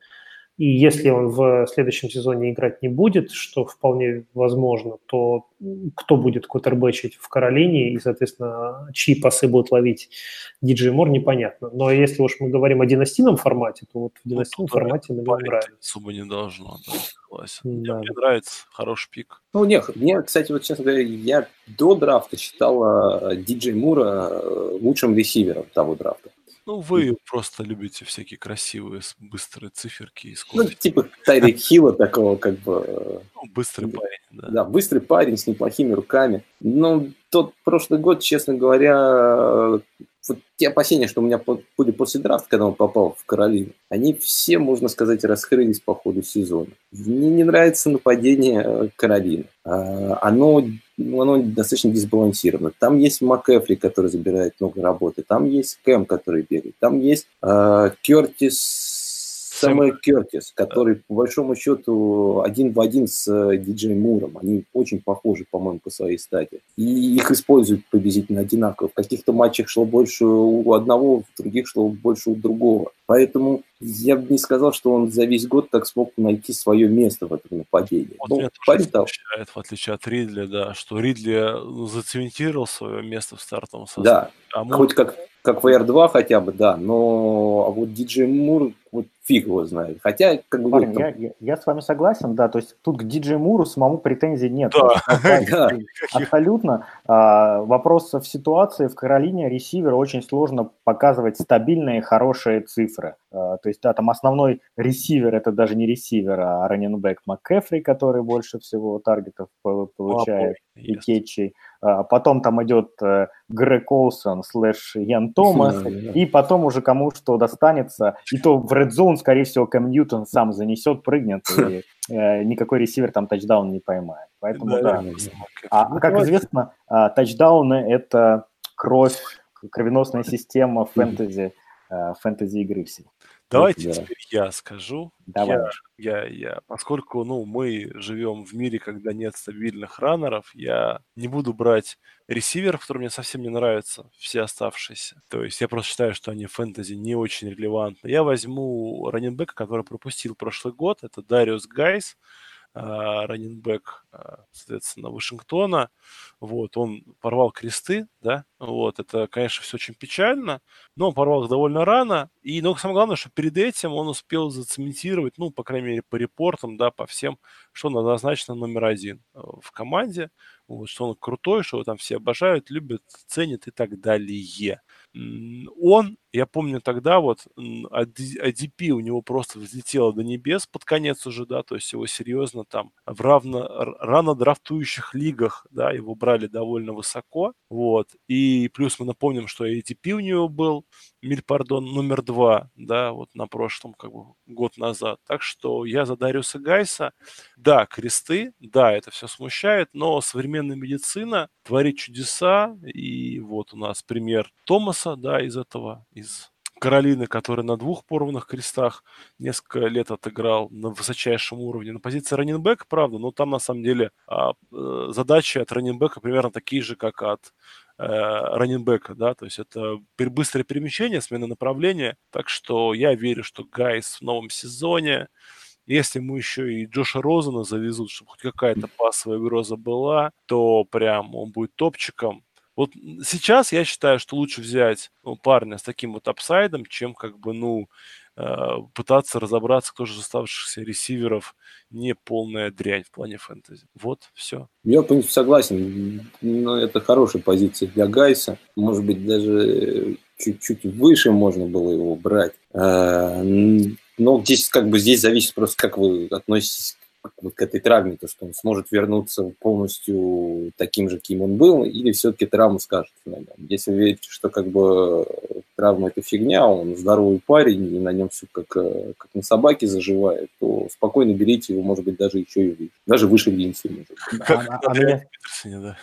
И если он в следующем сезоне играть не будет, что вполне возможно, то кто будет кутербэчить в Каролине и, соответственно, чьи пасы будут ловить Диджей Мор, непонятно. Но если уж мы говорим о династийном формате, то вот в ну, династийном ну, формате мне нравится. Особо не должно, да, согласен. Да. Мне, нравится, хороший пик. Ну, нет, мне, кстати, вот честно говоря, я до драфта считал Диджей Мура э, лучшим ресивером того драфта. Ну, вы просто любите всякие красивые, быстрые циферки и скорости. Ну, типа Тайрик Хилла такого, как бы... Э, ну, быстрый парень, да. Да, быстрый парень с неплохими руками. Но тот прошлый год, честно говоря, вот те опасения, что у меня были после драфта, когда он попал в Каролину, они все, можно сказать, раскрылись по ходу сезона. Мне не нравится нападение э, Каролины. А, оно, ну, оно достаточно дисбалансировано. Там есть МакЭфри, который забирает много работы. Там есть Кэм, который бегает. Там есть э, Кертис Сэмюэл Кертис, который, по большому счету, один в один с э, диджей Муром. Они очень похожи, по-моему, по своей стати. И их используют приблизительно одинаково. В каких-то матчах шло больше у одного, в других шло больше у другого. Поэтому я бы не сказал, что он за весь год так смог найти свое место в этом нападении. Вот ну, парень в отличие от Ридли, да, что Ридли ну, зацементировал свое место в стартовом составе. Да, А Мур хоть как, как VR2 хотя бы, да, но а вот диджей Мур, вот фиг его знает. Хотя, как бы, Парень, там- я, я, я с вами согласен, да, то есть тут к диджей Муру самому претензий нет. Да. Абсолютно. А, Вопрос в ситуации в Каролине ресивера очень сложно показывать стабильные, хорошие цифры. А, То есть, да, там основной ресивер, это даже не ресивер, а раненбэк МакКефри, который больше всего таргетов по- получает, и Ест. кетчей. А Потом там идет э, Грег Олсон слэш Ян Томас, Да, да. и потом уже кому что достанется. И то в Red Zone, скорее всего, Кэм Ньютон сам занесет, прыгнет, и э, никакой ресивер там тачдаун не поймает. Поэтому да. А, Ну, как известно, а, тачдауны – это кровь, кровеносная система фэнтези, а, фэнтези игры все. Давайте Да. теперь я скажу. Давай. Я, я, я, поскольку, ну, мы живем в мире, когда нет стабильных раннеров, я не буду брать ресиверов, которые мне совсем не нравятся, все оставшиеся. То есть я просто считаю, что они в фэнтези не очень релевантны. Я возьму раненбека, который пропустил прошлый год, это Дариус Гайс, а, раненбэк, а, соответственно, Вашингтона. Вот, он порвал кресты, да, вот, это, конечно, все очень печально, но он порвал их довольно рано, и, но самое главное, что перед этим он успел зацементировать, ну, по крайней мере, по репортам, да, по всем, что он однозначно номер один э, в команде, вот, что он крутой, что его там все обожают, любят, ценят и так далее. Он, я помню тогда вот м, AD- ADP у него просто взлетело до небес под конец уже, да, то есть его серьезно там в равно, рано драфтующих лигах, да, его брали довольно высоко, вот, и плюс мы напомним, что ADP у него был, Миль, пардон, номер два, да, вот на прошлом, как бы, год назад. Так что я за Дариуса Гайса. Да, кресты, да, это все смущает, но современная медицина творит чудеса, и вот у нас пример Томаса, да, из этого, из Каролины, который на двух порванных крестах несколько лет отыграл на высочайшем уровне. На позиции раненбека, правда, но там на самом деле а, э, задачи от раненбека примерно такие же, как от э, раненбека, да, то есть это быстрое перемещение, смена направления, так что я верю, что Гайс в новом сезоне, если ему еще и Джоша Розена завезут, чтобы хоть какая-то пасовая угроза была, то прям он будет топчиком. Вот сейчас я считаю, что лучше взять ну, парня с таким вот апсайдом, чем как бы, ну, э, пытаться разобраться, кто же из оставшихся ресиверов не полная дрянь в плане фэнтези. Вот, все. Я полностью согласен. Но это хорошая позиция для Гайса. Может быть, даже чуть-чуть выше можно было его брать. Но здесь как бы здесь зависит просто, как вы относитесь вот к этой травме, то, что он сможет вернуться полностью таким же, каким он был, или все-таки травма скажет на нем. Если вы верите, что как бы травма это фигня, он здоровый парень, и на нем все как, э, как на собаке заживает, то спокойно берите его, может быть, даже еще и выше. Даже выше Линси, может быть. А, а- а меня,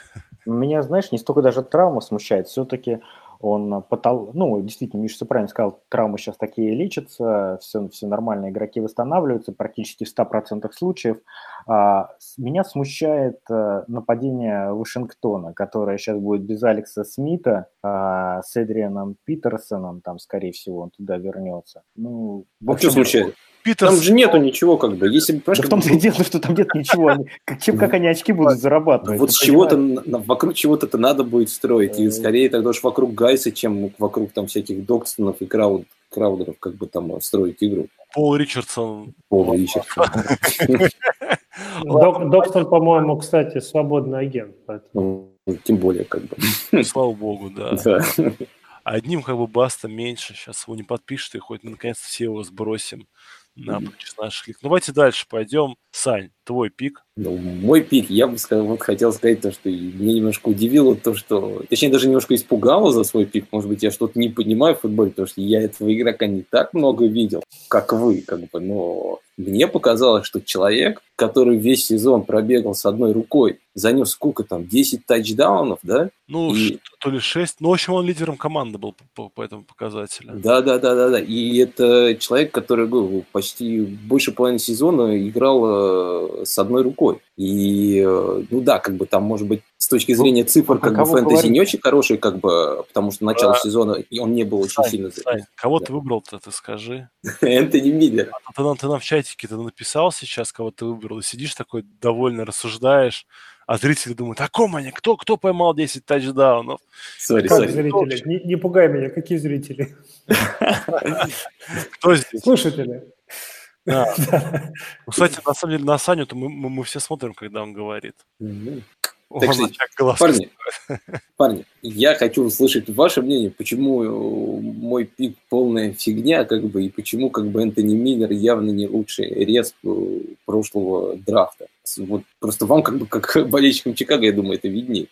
меня, знаешь, не столько даже травма смущает, все-таки он потол... ну, действительно, Миша всё правильно сказал, травмы сейчас такие лечатся, все, все нормально, игроки восстанавливаются практически в 100% случаев. А, меня смущает э, нападение Вашингтона, которое сейчас будет без Алекса Смита, а, с Эдрианом Питерсоном, там, скорее всего, он туда вернется. Ну, в А что общем, смущает? Питерс, Там же нету ничего, как бы. Если, Да в том-то и дело, что там нет ничего. Они- как- Чем, как они очки будут зарабатывать? вот с чего-то, вокруг чего-то надо будет строить. И Э. скорее тогда уж вокруг Гайса, чем вокруг там всяких Докстонов и крауд, краудеров, как бы там строить игру. Пол Ричардсон. Пола ищет. Док- Докстон, по-моему, кстати, свободный агент. поэтому- Ну, Тем более, как бы. Слава богу, да. Одним как бы баста меньше. Сейчас его не подпишет, и хоть мы наконец все его сбросим на Мгм. почти наш клик. Ну, давайте дальше пойдем. Сань, твой пик. Ну, мой пик, я бы сказал, вот хотел сказать то, что меня немножко удивило то, что... Точнее, даже немножко испугало за свой пик. Может быть, я что-то не понимаю в футболе, потому что я этого игрока не так много видел, как вы, как бы. Но мне показалось, что человек, который весь сезон пробегал с одной рукой, занес сколько там, 10 тачдаунов, да? Ну, И- то ли 6. Ну, в общем, он лидером команды был по, по- по этому показателю. Да, да, да, да, да. И это человек, который говорю, почти больше половины сезона играл э, с одной рукой. И, э, ну да, как бы там, может быть, с точки Ну, зрения цифр, про как бы фэнтези говорите? не очень хороший, как бы, потому что начало Да. сезона и он не был очень Сань, сильно... Сань, кого Да. ты выбрал-то, ты скажи. Энтони Миллер. А Ты нам, ты нам в чатике ты написал сейчас, кого ты выбрал, и сидишь такой довольно рассуждаешь, а зрители думают, о ком они? Кто, кто поймал 10 тачдаунов? Сори, Как зрители? Не, не пугай меня, какие зрители? Кто здесь? Слушатели. Да. Ну, кстати, на самом деле, на Саню-то мы, мы, мы все смотрим, когда он говорит. Так что, Парни, парни, я хочу услышать ваше мнение, почему э, мой пик полная фигня, как бы, и почему как бы Энтони Миллер явно не лучший рез э, прошлого драфта. Вот просто вам, как бы, как болельщикам Чикаго, я думаю, это виднее.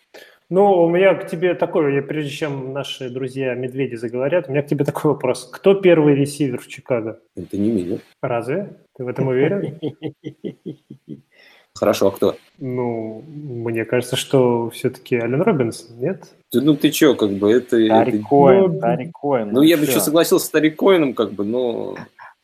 Ну, у меня к тебе такой, я, прежде чем наши друзья медведи заговорят, у меня к тебе такой вопрос. Кто первый ресивер в Чикаго? Энтони Миллер. Разве? Ты в этом уверен? Хорошо, а кто? Ну, мне кажется, что все-таки Ален Робинсон, нет? Ты, ну ты чё, как бы, это... Тарик это- Коэн, ну, Тарик Коэн. Ну, я бы еще согласился с Тарик Коэном, как бы, но...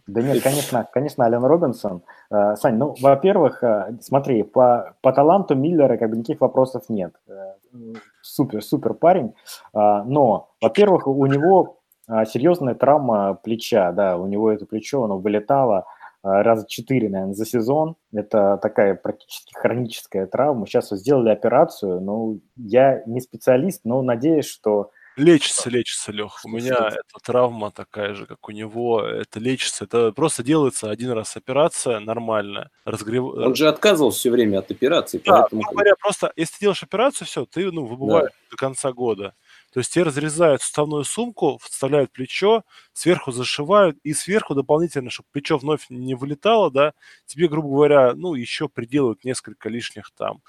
Да нет, конечно, конечно, Ален Робинсон. Э, Сань, ну, во-первых, э, смотри, по, по таланту Миллера как бы никаких вопросов нет. Э, м, Супер, супер парень. А, Но, во-первых, у него а, серьезная травма плеча, да, у него это плечо, оно вылетало а, раза четыре, наверное, за сезон. Это такая практически хроническая травма. Сейчас вот сделали операцию, ну, я не специалист, но надеюсь, что Лечится, лечится, Лех. У меня это? эта травма такая же, как у него. Это лечится. Это просто делается один раз операция нормальная. Разгрев... Он же отказывался все время от операции, Да, поэтому... говоря, просто если ты делаешь операцию, все, ты ну, выбываешь до конца года. То есть тебе разрезают суставную сумку, вставляют плечо, сверху зашивают, и сверху дополнительно, чтобы плечо вновь не вылетало, да, тебе, грубо говоря, ну, еще приделают несколько лишних там,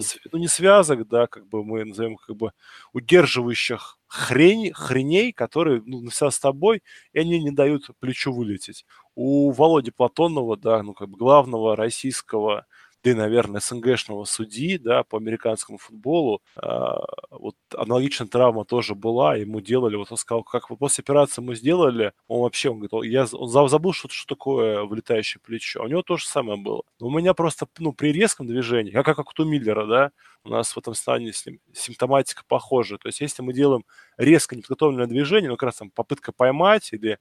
св- ну, не связок, да, как бы мы назовем, как бы удерживающих хрень, хреней, которые, ну, навсегда с тобой, и они не дают плечу вылететь. У Володи Платонова, да, ну, как бы главного российского да и, наверное, СНГшного судьи, да, по американскому футболу, а, вот аналогичная травма тоже была, ему делали, вот он сказал, как вот после операции мы сделали, он вообще, он говорит, «О, я, он за- забыл, что, что такое вылетающее плечо, у него то же самое было. Но у меня просто, ну, при резком движении, как, как у Миллера, да, у нас в этом стане симптоматика похожа, то есть если мы делаем резко неподготовленное движение, ну, как раз там попытка поймать или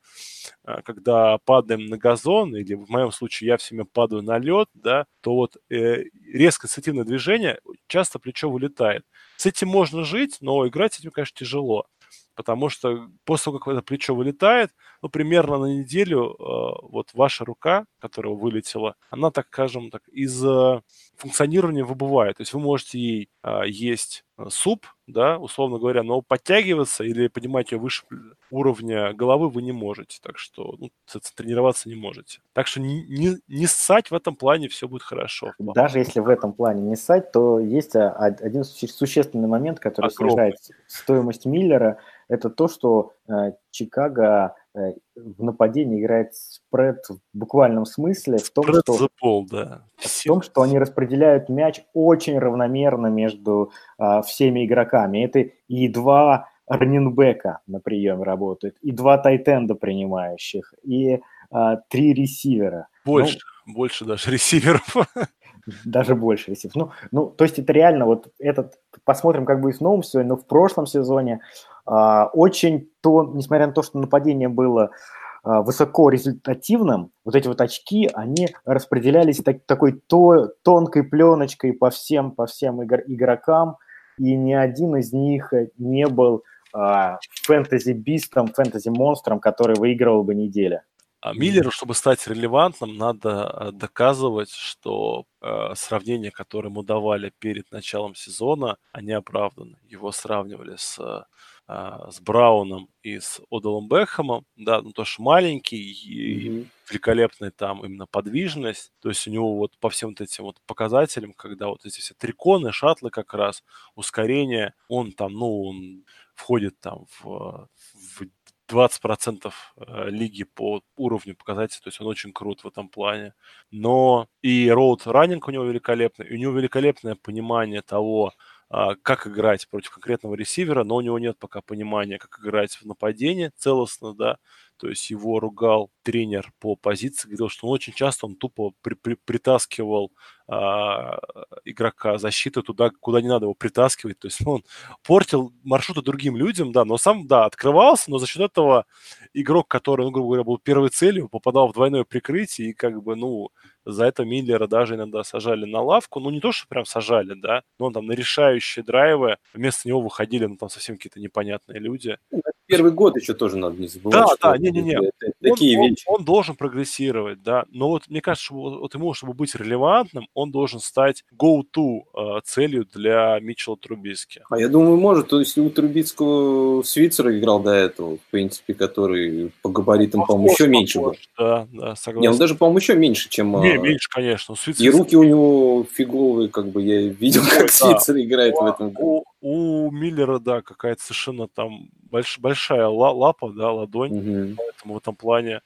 а, когда падаем на газон, или в моем случае я все время падаю на лед, да, то вот э, резко ассоциативное движение, часто плечо вылетает. С этим можно жить, но играть с этим, конечно, тяжело. Потому что после того, как это плечо вылетает, ну, примерно на неделю э, вот ваша рука, которая вылетела, она, так скажем, так, из э, функционирования выбывает. То есть вы можете ей э, есть суп, да, условно говоря, но подтягиваться или поднимать ее выше уровня головы вы не можете. Так что ну, тренироваться не можете. Так что не, не, не ссать в этом плане все будет хорошо. Даже если в этом плане не ссать, то есть а, од- один су- существенный момент, который Огромный. снижает стоимость Миллера. Это то, что э, Чикаго э, в нападении играет спред в буквальном смысле, в том, Spread что, ball, да. в том, что они распределяют мяч очень равномерно между а, всеми игроками. Это и два раннинбека на приеме работают, и два тайтенда принимающих, и а, три ресивера. Больше, больше даже ресиверов. Даже больше ресив. Ну, ну, то есть это реально вот этот, посмотрим, как будет в новом сезоне, но в прошлом сезоне а, очень, то, несмотря на то, что нападение было а, высоко результативным, вот эти вот очки, они распределялись так- такой то, тонкой пленочкой по всем, по всем игр- игрокам, и ни один из них не был а, фэнтези-бистом, фэнтези-монстром, который выигрывал бы неделя. А Миллеру, чтобы стать релевантным, надо э, доказывать, что э, сравнения, которые ему давали перед началом сезона, они оправданы. Его сравнивали с, э, с Брауном и с Одалом Бекхэмом, да, ну то, что маленький и Мгм. великолепная там именно подвижность, то есть у него вот по всем вот этим вот показателям, когда вот эти все триконы, шаттлы как раз, ускорение, он там, ну, он входит там в, в 20% э, лиги по уровню показателей, то есть он очень крут в этом плане. Но и роуд раннинг у него великолепный, и у него великолепное понимание того, а, как играть против конкретного ресивера, но у него нет пока понимания, как играть в нападении целостно, да, то есть его ругал тренер по позиции, говорил, что он очень часто он тупо при, при, притаскивал а, игрока защиты туда, куда не надо его притаскивать. То есть он портил маршруты другим людям, да, но сам, да, открывался, но за счет этого игрок, который, ну, грубо говоря, был первой целью, попадал в двойное прикрытие, и как бы, ну, за это Миллера даже иногда сажали на лавку. Ну, не то, что прям сажали, да, но он там на решающие драйвы вместо него выходили, ну, там совсем какие-то непонятные люди. Ну, первый год еще тоже надо не забывать. Да, да, не-не-не. Такие он, вещи. Он, он должен прогрессировать, да. Но вот мне кажется, что вот ему, чтобы быть релевантным, он должен стать go-to э, целью для Митчелла Трубиски. А я думаю, может. То есть у Трубицкого Свицера играл до этого, в принципе, который по габаритам, по-моему, еще меньше был. Да, да, согласен. Не, он даже, по-моему, еще меньше, чем... Не, меньше, конечно. Свицер... И руки у него фиговые, как бы я видел, как Ой, Свицер да. играет у, в этом году. У, у Миллера, да, какая-то совершенно там больш, большая лапа, да, ладонь, угу. поэтому в этом плане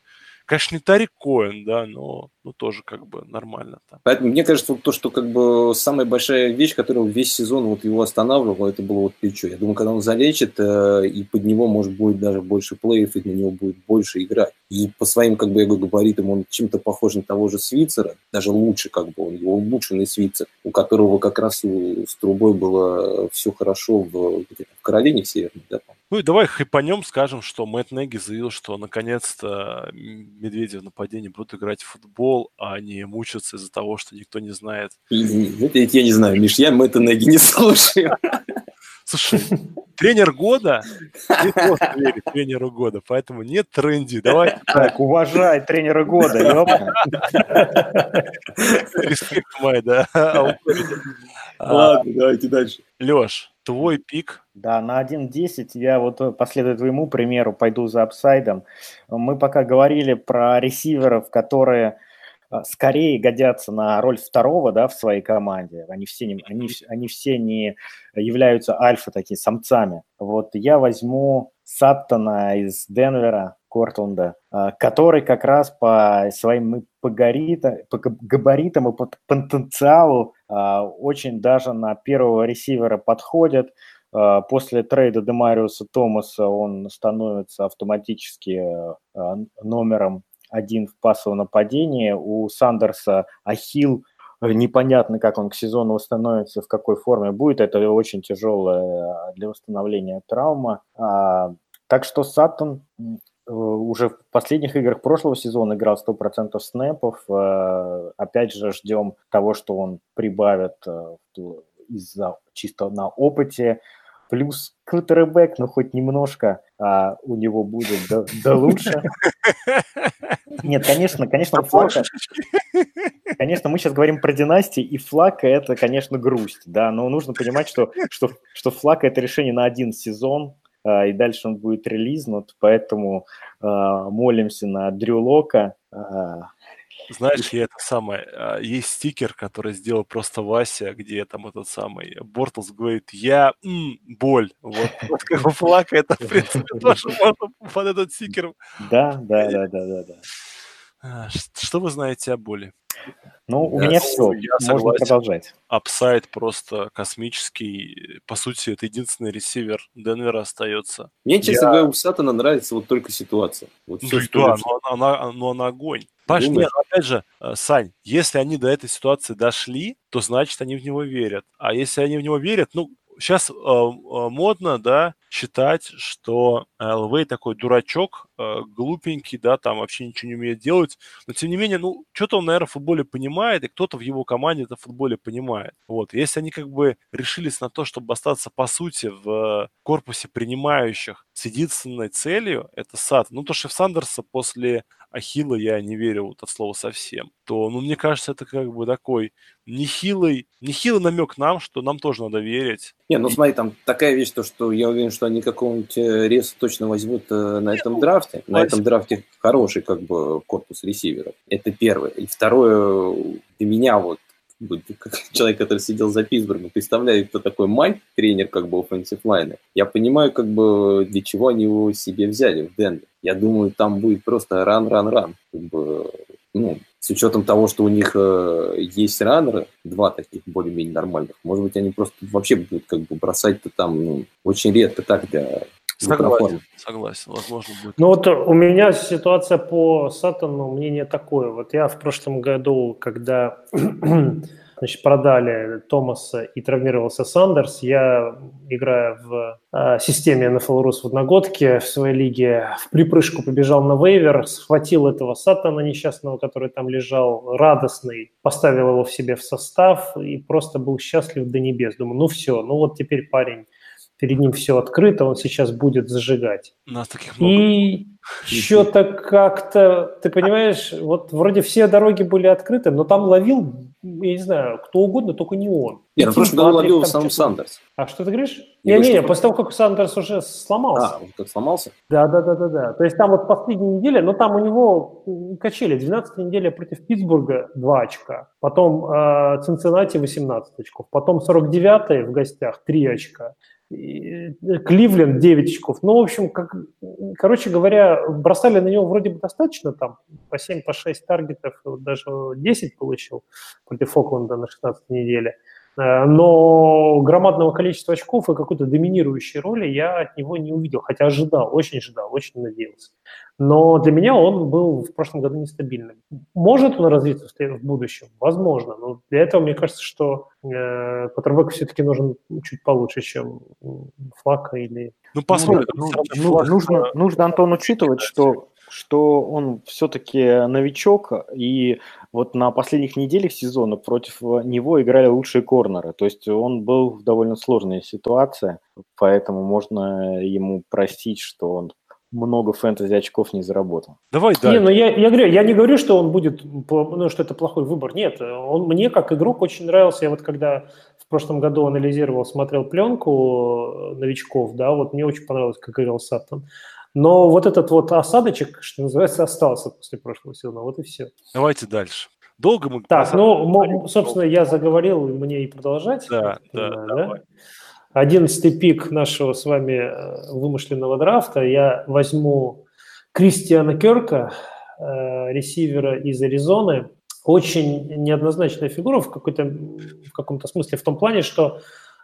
Конечно, не Тарик Коэн, да, но ну, тоже как бы нормально. Там. Поэтому мне кажется, вот то, что как бы самая большая вещь, которая весь сезон вот его останавливала, это было вот плечо. Я думаю, когда он залечит, э, и под него, может, будет даже больше плеев, и на него будет больше играть. И по своим, как бы, я говорю, габаритам он чем-то похож на того же Свицера, даже лучше, как бы, он его улучшенный Свицер, у которого как раз у, с трубой было все хорошо в, в Каролине Северной, да, ну и давай хайпанем, скажем, что Мэтт Неги заявил, что наконец-то медведи в нападении будут играть в футбол, а не мучиться из-за того, что никто не знает. Это я не знаю, Миш, я Мэтта Неги не слушаю. Слушай, тренер года не просто верит тренеру года, поэтому нет тренди. Давай. Так, уважай тренера года, ёпта. Респект мой, да. Ладно, давайте дальше. Леш, твой пик. Да, на 1.10 я вот э, последую твоему примеру, пойду за upside ом. Мы пока говорили про ресиверов, которые э, скорее годятся на роль второго да, в своей команде. Они все, не, они, они все не являются альфа такими самцами. Вот я возьму Саттона из Денвера, Кортленда, э, который как раз по своим по, габаритам, по габаритам и по потенциалу очень даже на первого ресивера подходит. А, после трейда Демариуса Томаса он становится автоматически а, номером один в пассовом нападении. У Сандерса Ахилл непонятно, как он к сезону восстановится, в какой форме будет. Это очень тяжелая для восстановления травма. А, так что Саттон уже в последних играх прошлого сезона играл 100% снэпов. Опять же, ждем того, что он прибавит из-за чисто на опыте плюс квотербек, ну хоть немножко а, у него будет да, да лучше. Нет, конечно, конечно, Флака, конечно, мы сейчас говорим про династии, и Флака это, конечно, грусть, да, но нужно понимать, что, что, что Флака это решение на один сезон, и дальше он будет релизнут, поэтому а, молимся на Дрю Лока, а, знаешь, я это самое, а, есть стикер, который сделал просто Вася, где там этот самый Бортлс говорит, я м, боль. Вот, вот как бы Флакко, это, в принципе, тоже можно под этот стикер. Да, да, да, да, да. да. А, что вы знаете о боли? Ну, у да, меня все, я можно согласен. продолжать. Upside просто космический. По сути, это единственный ресивер Денвера остается. Мне, честно я... говоря, у Саттона нравится вот только ситуация. Вот ну, все, да, но она, она, но она огонь. Паш, нет, опять же, э, Сань, если они до этой ситуации дошли, то значит они в него верят. А если они в него верят, ну, сейчас э, э, модно, да, считать, что ЛВ такой дурачок, э, глупенький, да, там вообще ничего не умеет делать, но тем не менее, ну, что-то он, наверное, в футболе понимает, и кто-то в его команде это в футболе понимает. Вот, если они как бы решились на то, чтобы остаться, по сути, в корпусе принимающих с единственной целью, это сад. Ну, то, что Сандерса после Ахилла я не верил вот от слова совсем, то, ну, мне кажется, это как бы такой нехилый, нехилый намек нам, что нам тоже надо верить. Не, ну смотри, там такая вещь, то, что я уверен, что они какого-нибудь э, реса точно возьмут э, на этом ну, драфте. На этом драфте хороший как бы корпус ресиверов. Это первое. И второе, для меня вот как человек, который сидел за Питтсбургом, представляю, кто такой Майк, тренер как бы offensive line. Я понимаю, как бы для чего они его себе взяли в Денвер. Я думаю, там будет просто ран-ран-ран. Как бы, ну, с учетом того, что у них э, есть раннеры, два таких более-менее нормальных, может быть, они просто вообще будут как бы бросать-то там ну, очень редко так для Согласен, согласен, возможно будет. Ну вот у меня ситуация по Сатану, мнение такое. Вот я в прошлом году, когда значит, продали Томаса и травмировался Сандерс, я, играя в э, системе NFL Rus в одногодке в своей лиге, в припрыжку побежал на вейвер, схватил этого Сатана несчастного, который там лежал, радостный, поставил его в себе в состав и просто был счастлив до небес. Думаю, ну все, ну вот теперь парень перед ним все открыто, он сейчас будет зажигать. У нас таких много. И что-то как-то, ты понимаешь, вот вроде все дороги были открыты, но там ловил, я не знаю, кто угодно, только не он. Нет, ну просто году ловил сам Сандерс. А что ты говоришь? Не-не-не, после того, как Сандерс уже сломался. А, он как сломался? Да-да-да-да-да. То есть там вот последняя неделя, но там у него качели. 12 неделя против Питтсбурга 2 очка, потом э, Цинциннати 18 очков, потом 49 в гостях 3 очка. Э, Кливленд 9 очков. Ну, в общем, как, короче говоря, бросали на него вроде бы достаточно, там, по 7, по 6 таргетов, даже 10 получил против Окленда на 16 неделе. Э, но громадного количества очков и какой-то доминирующей роли я от него не увидел, хотя ожидал, очень ожидал, очень надеялся. Но для меня он был в прошлом году нестабильным. Может он развиться в будущем? Возможно. Но для этого мне кажется, что э, Квотербеку все-таки нужен чуть получше, чем Флака или... Ну, посмотрим. Ну, ну, нужно, нужно, Антон, учитывать, что что он все-таки новичок, и вот на последних неделях сезона против него играли лучшие корнеры. То есть он был в довольно сложной ситуации, поэтому можно ему простить, что он много фэнтези очков не заработал. Давай, да. Не, ну я, я говорю, я не говорю, что он будет, ну, что это плохой выбор. Нет, он мне как игрок очень нравился. Я вот когда в прошлом году анализировал, смотрел пленку новичков, да, вот мне очень понравилось, как играл Саттон. Но вот этот вот осадочек, что называется, остался после прошлого сезона. Вот и все. Давайте дальше. Долго мы... Так, ну, собственно, я заговорил, мне и продолжать. Да, да, да. Давай. Одиннадцатый пик нашего с вами э, вымышленного драфта. Я возьму Кристиана Керка, э, ресивера из Аризоны. Очень неоднозначная фигура в, какой-то, в каком-то смысле, в том плане, что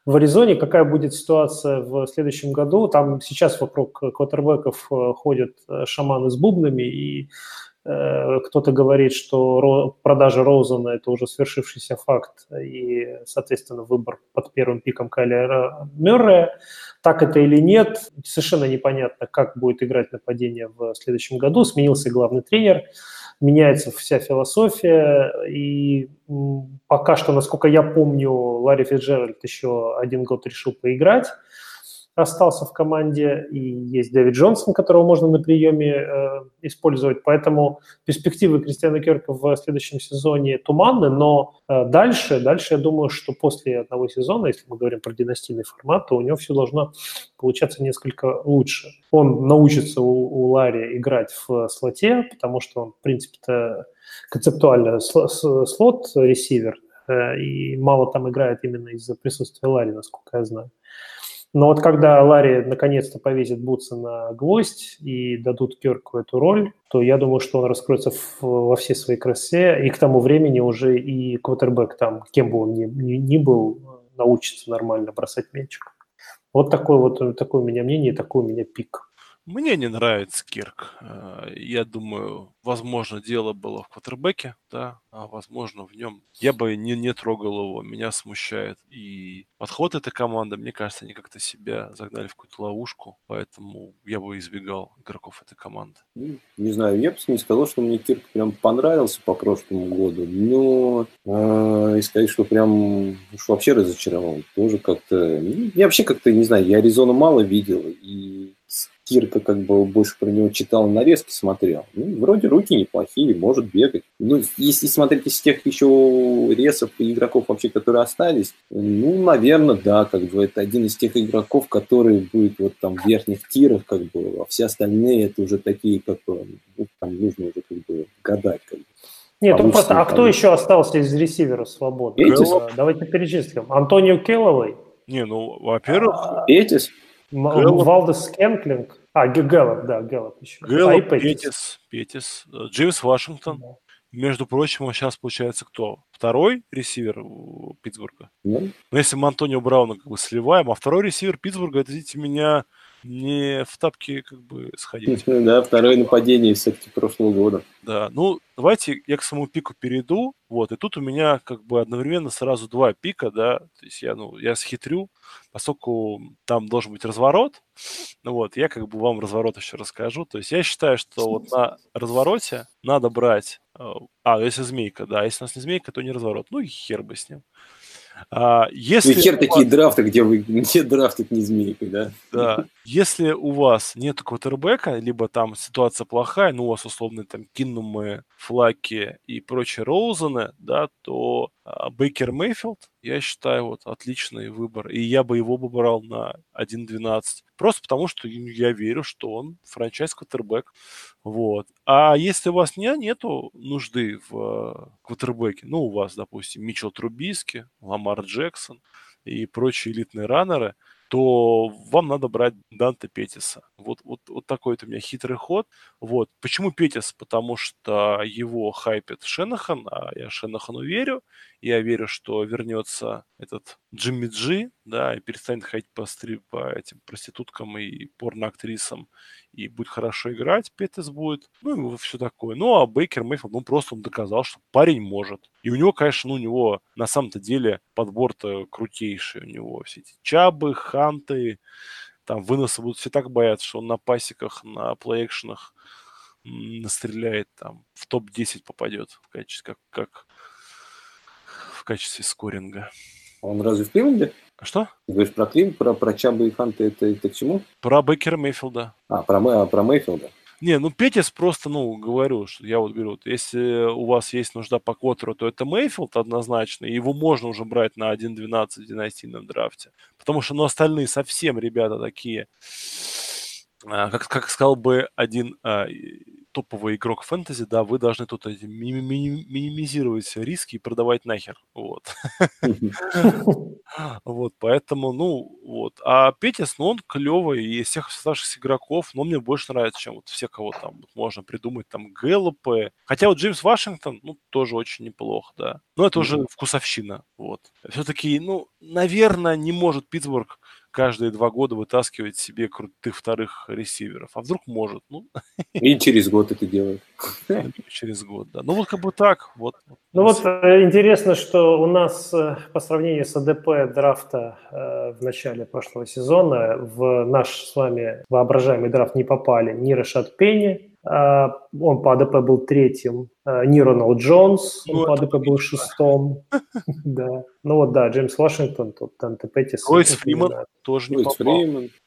в Аризоне какая будет ситуация в следующем году. Там сейчас вокруг квотербеков э, ходят шаманы с бубнами, и Э, кто-то говорит, что продажа Роузена – это уже свершившийся факт, и, соответственно, выбор под первым пиком Кайлера Мюррея. Так это или нет, совершенно непонятно, как будет играть нападение в следующем году. Сменился главный тренер, меняется вся философия, и пока что, насколько я помню, Ларри Фиджеральд еще один год решил поиграть – остался в команде, и есть Дэвид Джонсон, которого можно на приеме э, использовать. Поэтому перспективы Кристиана Керка в следующем сезоне туманны, но э, дальше, дальше я думаю, что после одного сезона, если мы говорим про династийный формат, то у него все должно получаться несколько лучше. Он научится у, у Ларри играть в слоте, потому что он, в принципе-то, концептуально слот-ресивер, э, и мало там играет именно из-за присутствия Ларри, насколько я знаю. Но вот когда Ларри наконец-то повесит Бутса на гвоздь и дадут Керку эту роль, то я думаю, что он раскроется в, во всей своей красе, и к тому времени уже и квотербек там, кем бы он ни, ни, ни был, научится нормально бросать мячик. Вот такое вот такое у меня мнение, такой у меня пик. Мне не нравится Кирк. Э, я думаю, возможно, дело было в квотербеке, да, а возможно, в нем. Я бы не, не трогал его, меня смущает. И подход этой команды, мне кажется, они как-то себя загнали в какую-то ловушку, поэтому я бы избегал игроков этой команды. Ну, не знаю, я бы не сказал, что мне Кирк прям понравился по прошлому году, но э, и сказать, что прям уж вообще разочаровал, тоже как-то... Ну, я вообще как-то, не знаю, я Аризону мало видел, и Кирка как бы больше про него читал, нарезки смотрел. Ну, вроде руки неплохие, может бегать. Ну, если смотреть из тех еще ресов и игроков вообще, которые остались, ну, наверное, да, как бы это один из тех игроков, который будет вот там в верхних тирах, как бы, а все остальные это уже такие, как бы, ну, там нужно уже как бы гадать, как бы. Нет, он просто, а кто еще остался из ресиверов свободных? Этис? Давайте перечислим. Антонио Келловой. Не, ну, во-первых... А, Этис? Валдес Кенклинг. А, Гэллоп, да, Гэллоп еще. Гэллоп, а Петис, Петис, Джеймс Вашингтон, да. между прочим, он сейчас получается кто? Второй ресивер у Питтсбурга? Ну, Ну, если мы Антонио Брауна как бы сливаем, а второй ресивер Питтсбурга, это, извините меня, не в тапки как бы сходить. да, второе нападение все-таки прошлого года. Да, ну, давайте я к своему пику перейду, вот, и тут у меня как бы одновременно сразу два пика, да, то есть я, ну, я схитрю, поскольку там должен быть разворот, ну вот, я как бы вам разворот еще расскажу, то есть я считаю, что вот на развороте надо брать, э, а, если змейка, да, если у нас не змейка, то не разворот, ну и хер бы с ним. А, если и хер у вас- такие драфты, где вы где драфтить не змейкой, да? Да. Если у вас нет квотербека, либо там ситуация плохая, ну, у вас условно там Киннумы, Флаки и прочие Роузены, да, то а, Бейкер Мейфилд, я считаю, вот отличный выбор. И я бы его бы брал на 1.12. Просто потому, что я верю, что он франчайз квотербек. Вот. А если у вас не, нету нужды в квотербеке, ну, у вас, допустим, Мичел Трубиски, Ламар Джексон и прочие элитные раннеры, то вам надо брать Данте Петиса. Вот, вот, вот такой вот у меня хитрый ход. Вот. Почему Петис? Потому что его хайпит Шенахан, а я Шенахану верю. Я верю, что вернется этот Джимми Джи, да, и перестанет ходить по, стри... по этим проституткам и порноактрисам, и будет хорошо играть, Петис будет, ну и все такое. Ну, а Бейкер Мейфилд, ну, просто он доказал, что парень может. И у него, конечно, ну, у него на самом-то деле подбор-то крутейший. У него все эти чабы, ханты, там выносы будут все так бояться, что он на пасеках, на плей-экшенах настреляет, там, в топ-10 попадет в качестве, как, как в качестве скоринга. Он разве в Кливленде? Что? Ты говоришь про Клив, про, про Чаба и Ханта, это, это к чему? Про Бейкера Мейфилда. А, про, а, про Мейфилда. Не, ну Петис просто, ну, говорю, что я вот говорю, вот если у вас есть нужда по квотеру, то это Мейфилд однозначно, его можно уже брать на 1.12 в династийном драфте. Потому что, ну, остальные совсем ребята такие, а, как, как сказал бы один а, топовый игрок фэнтези, да, вы должны тут эти ми- ми- минимизировать риски и продавать нахер, вот. Вот, поэтому, ну, вот. А Петис, ну, он клевый, из всех оставшихся игроков, но мне больше нравится, чем вот все, кого там можно придумать, там, Гэллопы. Хотя вот Джеймс Вашингтон, ну, тоже очень неплохо, да. Но это уже вкусовщина, вот. Все-таки, ну, наверное, не может Питтсбург каждые два года вытаскивать себе крутых вторых ресиверов. А вдруг может, ну, И через год это делает. через год, да. Ну, вот как бы так, вот. Ну вот э, интересно, что у нас э, по сравнению с ADP драфта э, в начале прошлого сезона в наш с вами воображаемый драфт не попали ни Рашад Пенни, он по ADP был третьим, э, ни Роналд Джонс, он Ну, по ADP был шестом. Да. Ну вот да, Джеймс Вашингтон, тут Данте Петтис. Ройс Фриман тоже не попал.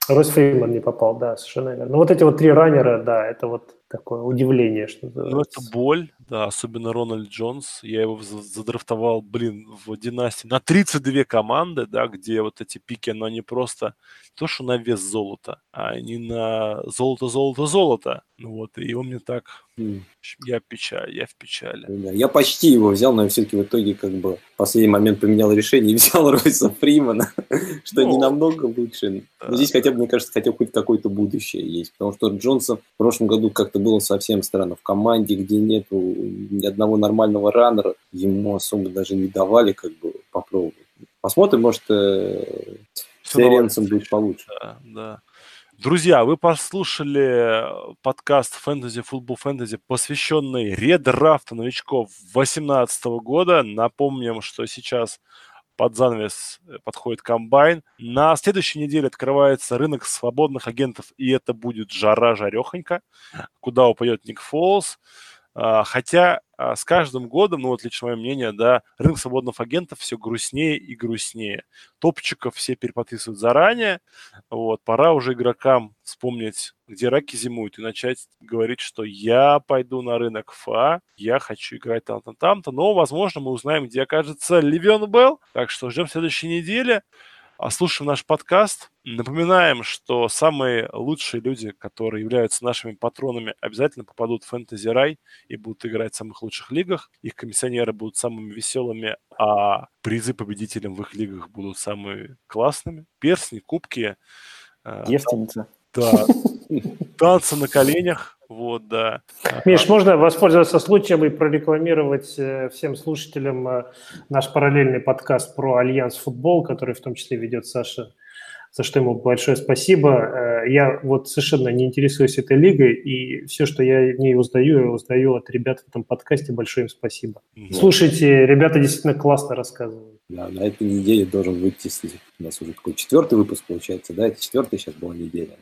Ройс Фриман не попал, да, совершенно верно. Ну вот эти вот три раннера, да, это вот такое удивление, что Ну, это боль, да, особенно Рональд Джонс. Я его за- задрафтовал, блин, в династии на 32 команды, да, где вот эти пики, но они просто не то, что на вес золота, а они на золото-золото-золото. Ну вот, и он мне так... В общем, Я печаль, я в печали. Да, Я почти его взял, но я все-таки в итоге как бы в последний момент поменял решение и взял Ройса Фримана, что не Ну, намного лучше. да, Но здесь хотя бы, мне кажется, хотя бы хоть какое-то будущее есть. Потому что Джонса в прошлом году как-то было совсем странно. В команде, где нету ни одного нормального раннера, ему особо даже не давали как бы попробовать. Посмотрим, может, э, наладится. будет получше. Да, да. Друзья, вы послушали подкаст «Фэнтези Футбол Фэнтези», посвященный редрафту новичков 2018 года. Напомним, что сейчас под занавес э, подходит комбайн. На следующей неделе открывается рынок свободных агентов, и это будет жара жарехонька, куда упадет Ник Фолс. А, Хотя а, с каждым годом, ну вот лично мое мнение, да, рынок свободных агентов все грустнее и грустнее. Топчиков все переподписывают заранее, вот, пора уже игрокам вспомнить, где раки зимуют, и начать говорить, что я пойду на рынок ФА, я хочу играть там-то, там-то, но, возможно, мы узнаем, где окажется Ливион Белл, так что ждем следующей недели, слушаем наш подкаст. Напоминаем, что самые лучшие люди, которые являются нашими патронами, обязательно попадут в фэнтези рай и будут играть в самых лучших лигах. Их комиссионеры будут самыми веселыми, а призы победителям в их лигах будут самыми классными. Персни, кубки, э, Девственница. да, танцы на коленях, Вот, да. Миш, можно воспользоваться случаем и прорекламировать э, всем слушателям э, наш параллельный подкаст про Альянс Футбол, который в том числе ведет Саша за что ему большое спасибо. Э, я вот совершенно не интересуюсь этой лигой, и все, что я в ней узнаю, я узнаю от ребят в этом подкасте. Большое им спасибо. Да. Слушайте, ребята действительно классно рассказывают. Да, на этой неделе должен выйти, у нас уже такой четвертый выпуск получается, да, это четвертая сейчас была неделя.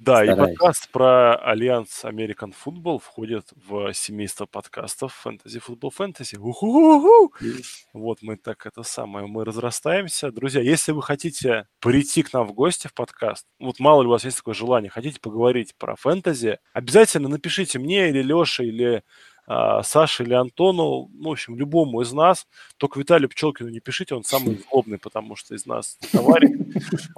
Да, Стараюсь. и подкаст про Alliance of American Football входит в семейство подкастов Фэнтези Футбол Фэнтези. Вот мы так это самое, мы разрастаемся. Друзья, если вы хотите прийти к нам в гости в подкаст, вот мало ли у вас есть такое желание, хотите поговорить про фэнтези, обязательно напишите мне или Леше, или Саше или Антону, ну, в общем, любому из нас. Только Виталию Пчелкину не пишите, он самый злобный, потому что из нас товарищ.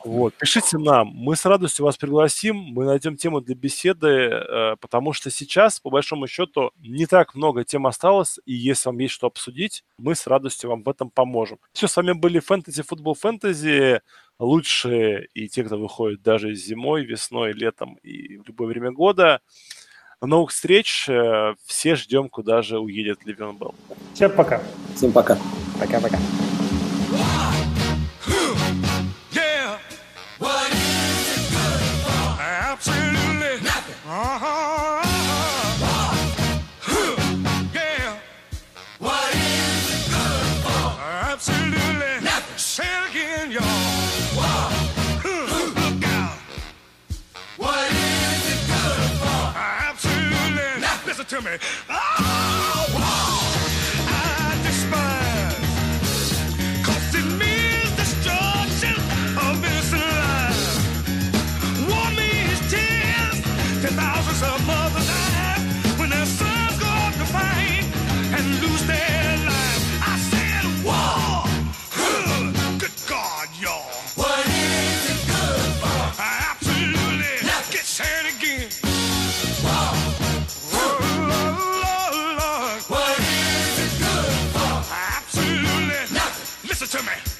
Вот, пишите нам, мы с радостью вас пригласим, мы найдем тему для беседы, э, потому что сейчас, по большому счету, не так много тем осталось, и если вам есть что обсудить, мы с радостью вам в этом поможем. Все, с вами были Фэнтези Футбол Фэнтези, лучшие и те, кто выходит даже зимой, весной, летом и в любое время года. До новых встреч. Э, все ждем, куда же уедет Ливен Белл. Всем пока. Всем пока. Пока-пока. To me. Oh, to me.